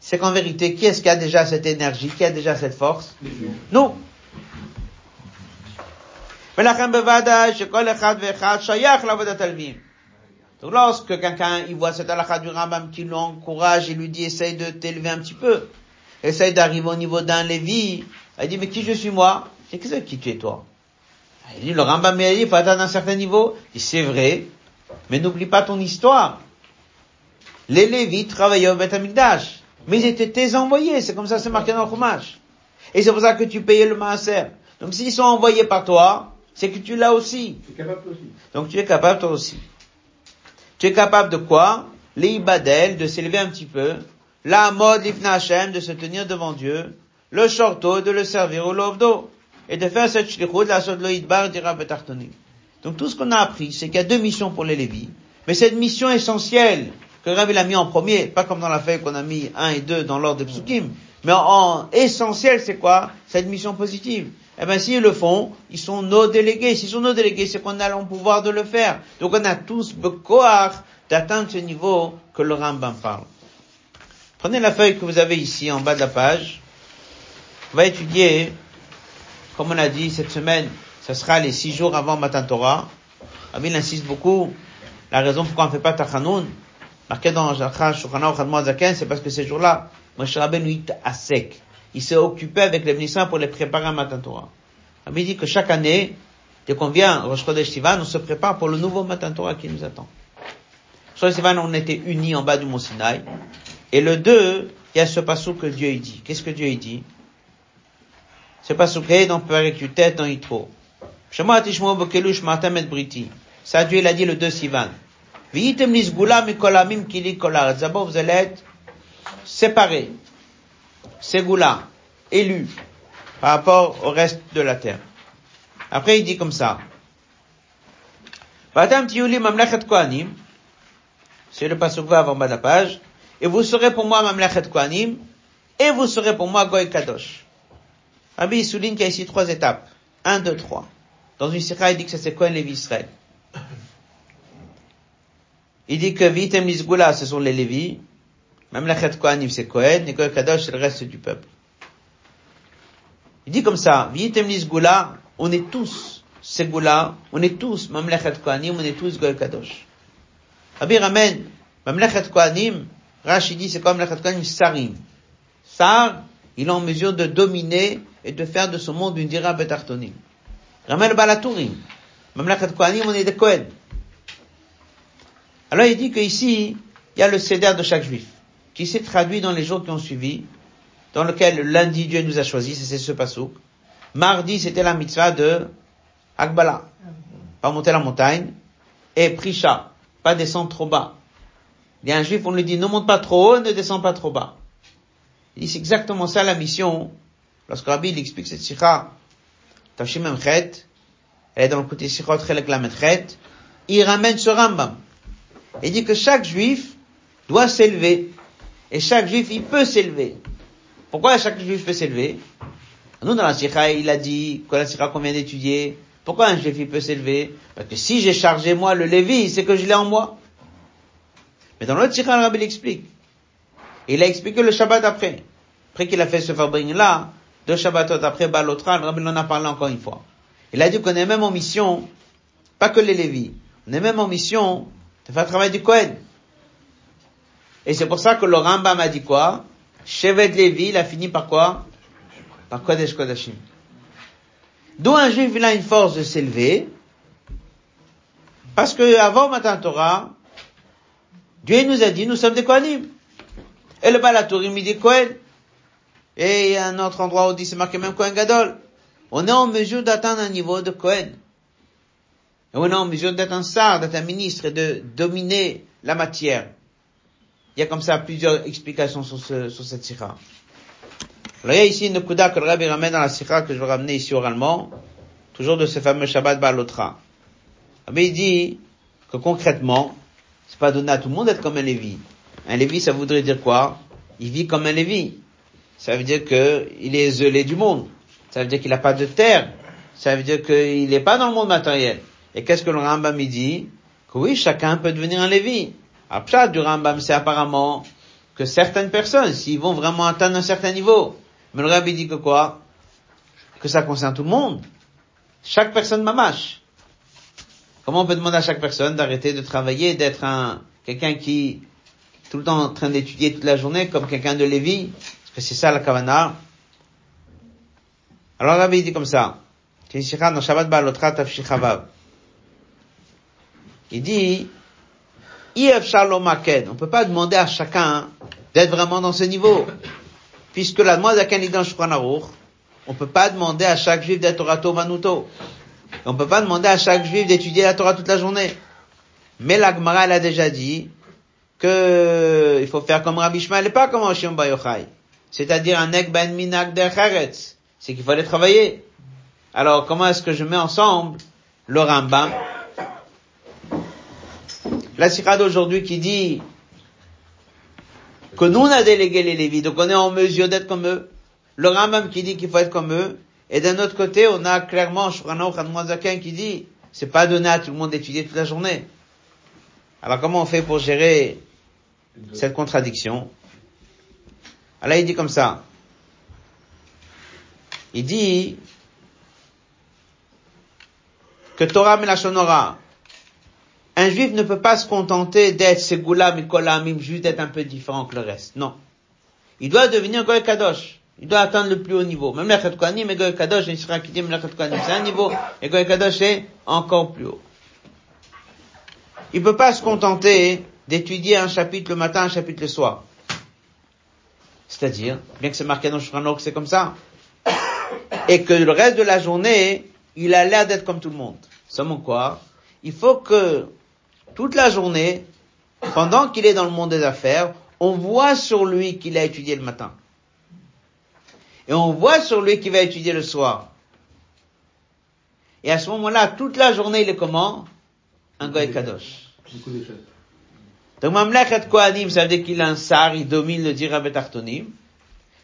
C'est qu'en vérité, qui est-ce qui a déjà cette énergie, qui a déjà cette force? Nous. Donc lorsque quelqu'un il voit cette halakha du Rambam qui l'encourage et lui dit essaye de t'élever un petit peu, essaye d'arriver au niveau d'un Lévi, il dit mais qui je suis moi? C'est qui qui tu es toi? Il dit le Rambam il dit il faut atteindre un certain niveau. Il dit c'est vrai, mais n'oublie pas ton histoire. Les Lévis travaillaient au Beth mais ils étaient tes envoyés, c'est comme ça c'est marqué dans le Chumash. Et c'est pour ça que tu payais le maaser. Donc s'ils sont envoyés par toi, c'est que tu l'as aussi. aussi. Donc tu es capable toi aussi. Tu es capable de quoi? L'ibadel, de s'élever un petit peu. La mode l'ifna Hashem, de se tenir devant Dieu. Le shorto, de le servir au lovdo. Et de faire cette shlichut, la sod bar dira betartonim. Donc tout ce qu'on a appris, c'est qu'il y a deux missions pour les Lévis. Mais cette mission essentielle, que Rabbi l'a mis en premier, pas comme dans la feuille qu'on a mis un et deux dans l'ordre des psukim, mais en essentiel, c'est quoi? Cette mission positive. Eh bien, s'ils le font, ils sont nos délégués. S'ils sont nos délégués, c'est qu'on a le pouvoir de le faire. Donc, on a tous besoin d'atteindre ce niveau que le Rambam parle. Prenez la feuille que vous avez ici, en bas de la page. On va étudier, comme on a dit cette semaine, ce sera les six jours avant Matan Torah. Abil insiste beaucoup. La raison pourquoi on ne fait pas Tachanoun, marqué dans c'est parce que ces jours-là, Moshe Rabbeinu à sec il s'est occupé avec les ministres pour les préparer à Matan Torah. Il dit que chaque année, dès qu'on vient Rosh Sivan, on se prépare pour le nouveau Matan Torah qui nous attend. Rosh Sivan, on était unis en bas du Mont Sinaï. Et le 2, il y a ce passou que Dieu dit. Qu'est-ce que Dieu dit? Ce passou est dans tête dans Yitro. Shema tishmo bekelush matam et briti. Ça, Dieu l'a dit le 2 Sivan. V'item nisgula mikolamim kili kolar. D'abord, vous allez être séparés Ségoula, élu par rapport au reste de la terre. Après, il dit comme ça. C'est le passage avant bas de la page. Et vous serez pour moi Mamlechet Kohanim, et vous serez pour moi Goy Kadosh. Rabbi, il souligne qu'il y a ici trois étapes. Un, deux, trois. Dans une sikha, il dit que ça c'est Kohen Lévi Israël. Il dit que Vitem Lizgula, ce sont les Lévis. Même la c'est Kohen, et Kohen Kadosh, c'est le reste du peuple. Il dit comme ça, Vitem Gula, on est tous Segula, on est tous Mamlechet Kohanim, on est tous Goy Kadosh. Rabbi ramène, Mamlechet Kohanim, Rashi dit c'est comme Mamlechet Kohanim Sarim. Sar, il est en mesure de dominer et de faire de ce monde une dira betartonim. Ramène Balatourim. Mamlechet Kohanim, on est des Kohen. Alors il dit qu'ici, il y a le céder de chaque juif qui s'est traduit dans les jours qui ont suivi, dans lequel lundi Dieu nous a choisi, c'est ce pasouk. Mardi, c'était la mitzvah de Akbala, pas monter la montagne, et Prisha, pas descendre trop bas. Il y a un juif, on lui dit, ne monte pas trop haut, ne descends pas trop bas. Il dit, c'est exactement ça la mission. Lorsque Rabbi il explique cette sikha, Tashim Emchet, elle est dans le côté Chelek il ramène ce Rambam. Il dit que chaque juif doit s'élever. Et chaque juif, il peut s'élever. Pourquoi chaque juif peut s'élever? Nous, dans la Sikha, il a dit, quoi la Sikha qu'on vient d'étudier, pourquoi un juif, il peut s'élever? Parce que si j'ai chargé moi le Lévi, c'est que je l'ai en moi. Mais dans l'autre Sikha, le Rabbi l'explique. Il a expliqué le Shabbat après. Après qu'il a fait ce fabrique là, deux Shabbatot après Balotra, le Rabbi en a parlé encore une fois. Il a dit qu'on est même en mission, pas que les Lévis, on est même en mission de faire le travail du Kohen. Et c'est pour ça que le Rambam a dit quoi? Chevet Lévi, il a fini par quoi? Par Kodesh Kodashim. D'où un juif, il a une force de s'élever, parce que avant Matin Torah, Dieu nous a dit, nous sommes des Kohanim. Et le Balatourim, il dit Kohen. Et il y a un autre endroit où dit, c'est marqué même Kohen Gadol. On est en mesure d'atteindre un niveau de Kohen. Est en mesure d'être un sar, d'être un ministre et de dominer la matière. Il y a comme ça plusieurs explications sur, ce, sur cette sikha. Alors il y a ici une kuda que le rabbi ramène dans la sikha que je vais ramener ici oralement, toujours de ce fameux Shabbat Balotra. Mais il dit que concrètement, c'est pas donné à tout le monde d'être comme un Lévi. Un Lévi, ça voudrait dire quoi? Il vit comme un Lévi. Ça veut dire qu'il est isolé du monde. Ça veut dire qu'il n'a pas de terre. Ça veut dire qu'il n'est pas dans le monde matériel. Et qu'est-ce que le Rambam dit Que oui, chacun peut devenir un Lévi. Après, du Rambam, c'est apparemment que certaines personnes, s'ils vont vraiment atteindre un certain niveau, mais le Rabbi dit que quoi Que ça concerne tout le monde. Chaque personne mamache. Comment on peut demander à chaque personne d'arrêter de travailler, d'être un quelqu'un qui tout le temps en train d'étudier toute la journée comme quelqu'un de Lévi Parce que c'est ça la kavana. Alors le Rabbi dit comme ça. Il dit, on peut pas demander à chacun d'être vraiment dans ce niveau. Puisque la demande à dans Shulchan on peut pas demander à chaque juif d'être Torato Manuto. On peut pas demander à chaque juif d'étudier la Torah toute la journée. Mais la Gemara, elle a déjà dit que il faut faire comme Rabbi Shmuel et pas comme Hashem Bayochai. C'est-à-dire un ek ben minak der C'est qu'il fallait travailler. Alors, comment est-ce que je mets ensemble le Rambam la sira d'aujourd'hui qui dit que nous on a délégué les Lévis, donc on est en mesure d'être comme eux. Le Rambam qui dit qu'il faut être comme eux. Et d'un autre côté, on a clairement Shurano Khanmozakin qui dit c'est pas donné à tout le monde d'étudier toute la journée. Alors comment on fait pour gérer cette contradiction? Alors il dit comme ça. Il dit que Torah Melachonora, un juif ne peut pas se contenter d'être Segoulam et Kolamim, juste d'être un peu différent que le reste. Non. Il doit devenir Goy Kadosh. Il doit atteindre le plus haut niveau. Même la Kohanim et Goy Kadosh, il sera qui dit Kohanim, c'est un niveau, et Goy Kadosh est encore plus haut. Il peut pas se contenter d'étudier un chapitre le matin, un chapitre le soir. C'est-à-dire, bien que c'est marqué dans Shurano que c'est comme ça, et que le reste de la journée, il a l'air d'être comme tout le monde. Seulement quoi? Il faut que toute la journée, pendant qu'il est dans le monde des affaires, on voit sur lui qu'il a étudié le matin. Et on voit sur lui qu'il va étudier le soir. Et à ce moment-là, toute la journée, il est comment? Un Goy Kadosh. Donc Mamlechet Kohanim, ça veut dire qu'il a un sar, il domine le dira betartonim.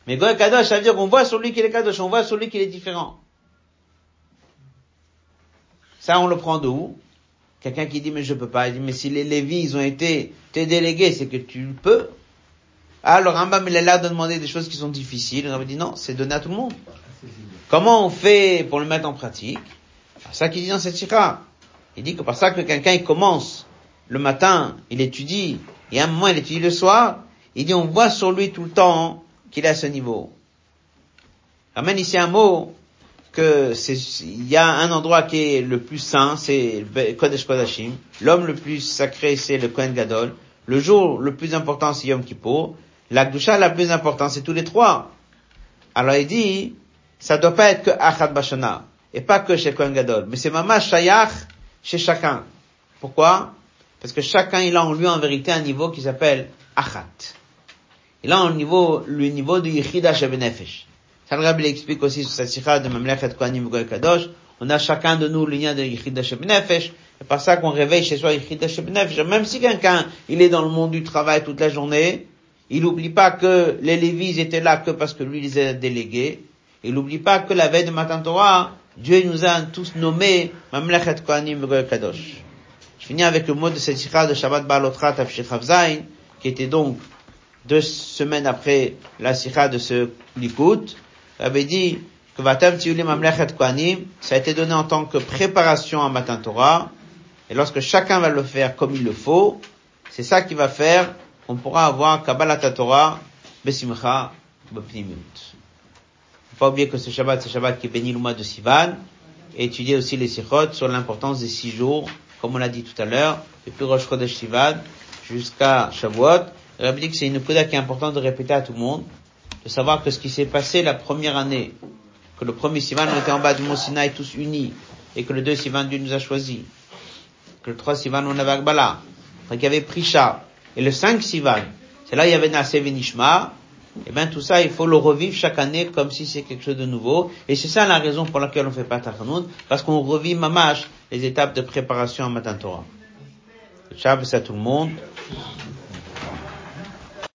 Mais Goy Kadosh, ça veut dire qu'on voit sur lui qu'il est Kadosh, on voit sur lui qu'il est différent. Ça, on le prend de où? Quelqu'un qui dit, mais je peux pas. Il dit, mais si les Lévis, ils ont été tes délégués, c'est que tu peux. Ah, le Rambam, il est là de demander des choses qui sont difficiles. On dit, non, c'est donné à tout le monde. Comment on fait pour le mettre en pratique? C'est ça qu'il dit dans cette chira. Il dit que par ça que quelqu'un, il commence le matin, il étudie, et à un moment, il étudie le soir, il dit, on voit sur lui tout le temps qu'il est à ce niveau. Ramène ici un mot que c'est, il y a un endroit qui est le plus saint, c'est Kodesh Kodashim. L'homme le plus sacré, c'est le Kohen Gadol. Le jour le plus important, c'est Yom Kippur. La Gdusha la plus importante, c'est tous les trois. Alors il dit, ça doit pas être que Achad Bashana, et pas que chez Kohen Gadol, mais c'est Mama Shayach chez chacun. Pourquoi? Parce que chacun, il a en lui en vérité un niveau qui s'appelle Achat. Il a un niveau, le niveau de Yichida Shebenefesh. Rabbi explique aussi sur cette sikha de Mamlechet Kohanim Goy Kadosh. On a chacun de nous le lien de Yichid Hashem Nefesh. C'est par ça qu'on réveille chez soi Yichid Hashem Nefesh. Même si quelqu'un, il est dans le monde du travail toute la journée, il n'oublie pas que les Lévis étaient là que parce que lui les a délégués. Il n'oublie pas que la veille de Matan Torah, Dieu nous a tous nommés Mamlechet Kohanim Kadosh. Je finis avec le mot de cette sikha de Shabbat Balotra Tafshir Zain, qui était donc deux semaines après la sikha de ce Likout. Avait dit que Vatam Tiulim Mamlechet Kohanim, ça a été donné en tant que préparation à Matan Torah. Et lorsque chacun va le faire comme il le faut, c'est ça qui va faire qu'on pourra avoir Kabbalah Torah Besimcha Bepnimut pas oublier que ce Shabbat, c'est Shabbat qui bénit le mois de Sivan, et étudier aussi les Sichot sur l'importance des six jours, comme on l'a dit tout à l'heure, depuis Rosh Chodesh Sivan jusqu'à Shavuot. Rabbi dit que c'est une coda qui est importante de répéter à tout le monde, de savoir que ce qui s'est passé la première année, que le premier Sivan, on était en bas du Mont Sinaï tous unis, et que le deux Sivan, Dieu nous a choisis, que le trois Sivan, on avait Akbala, qu'il y avait Prisha, et le cinq Sivan, c'est là il y avait Naseh Venishma, et eh bien tout ça, il faut le revivre chaque année comme si c'est quelque chose de nouveau. Et c'est ça la raison pour laquelle on fait pas Tachanoun, parce qu'on revit mamash les étapes de préparation à Matan Torah. Shabbos à tout le monde.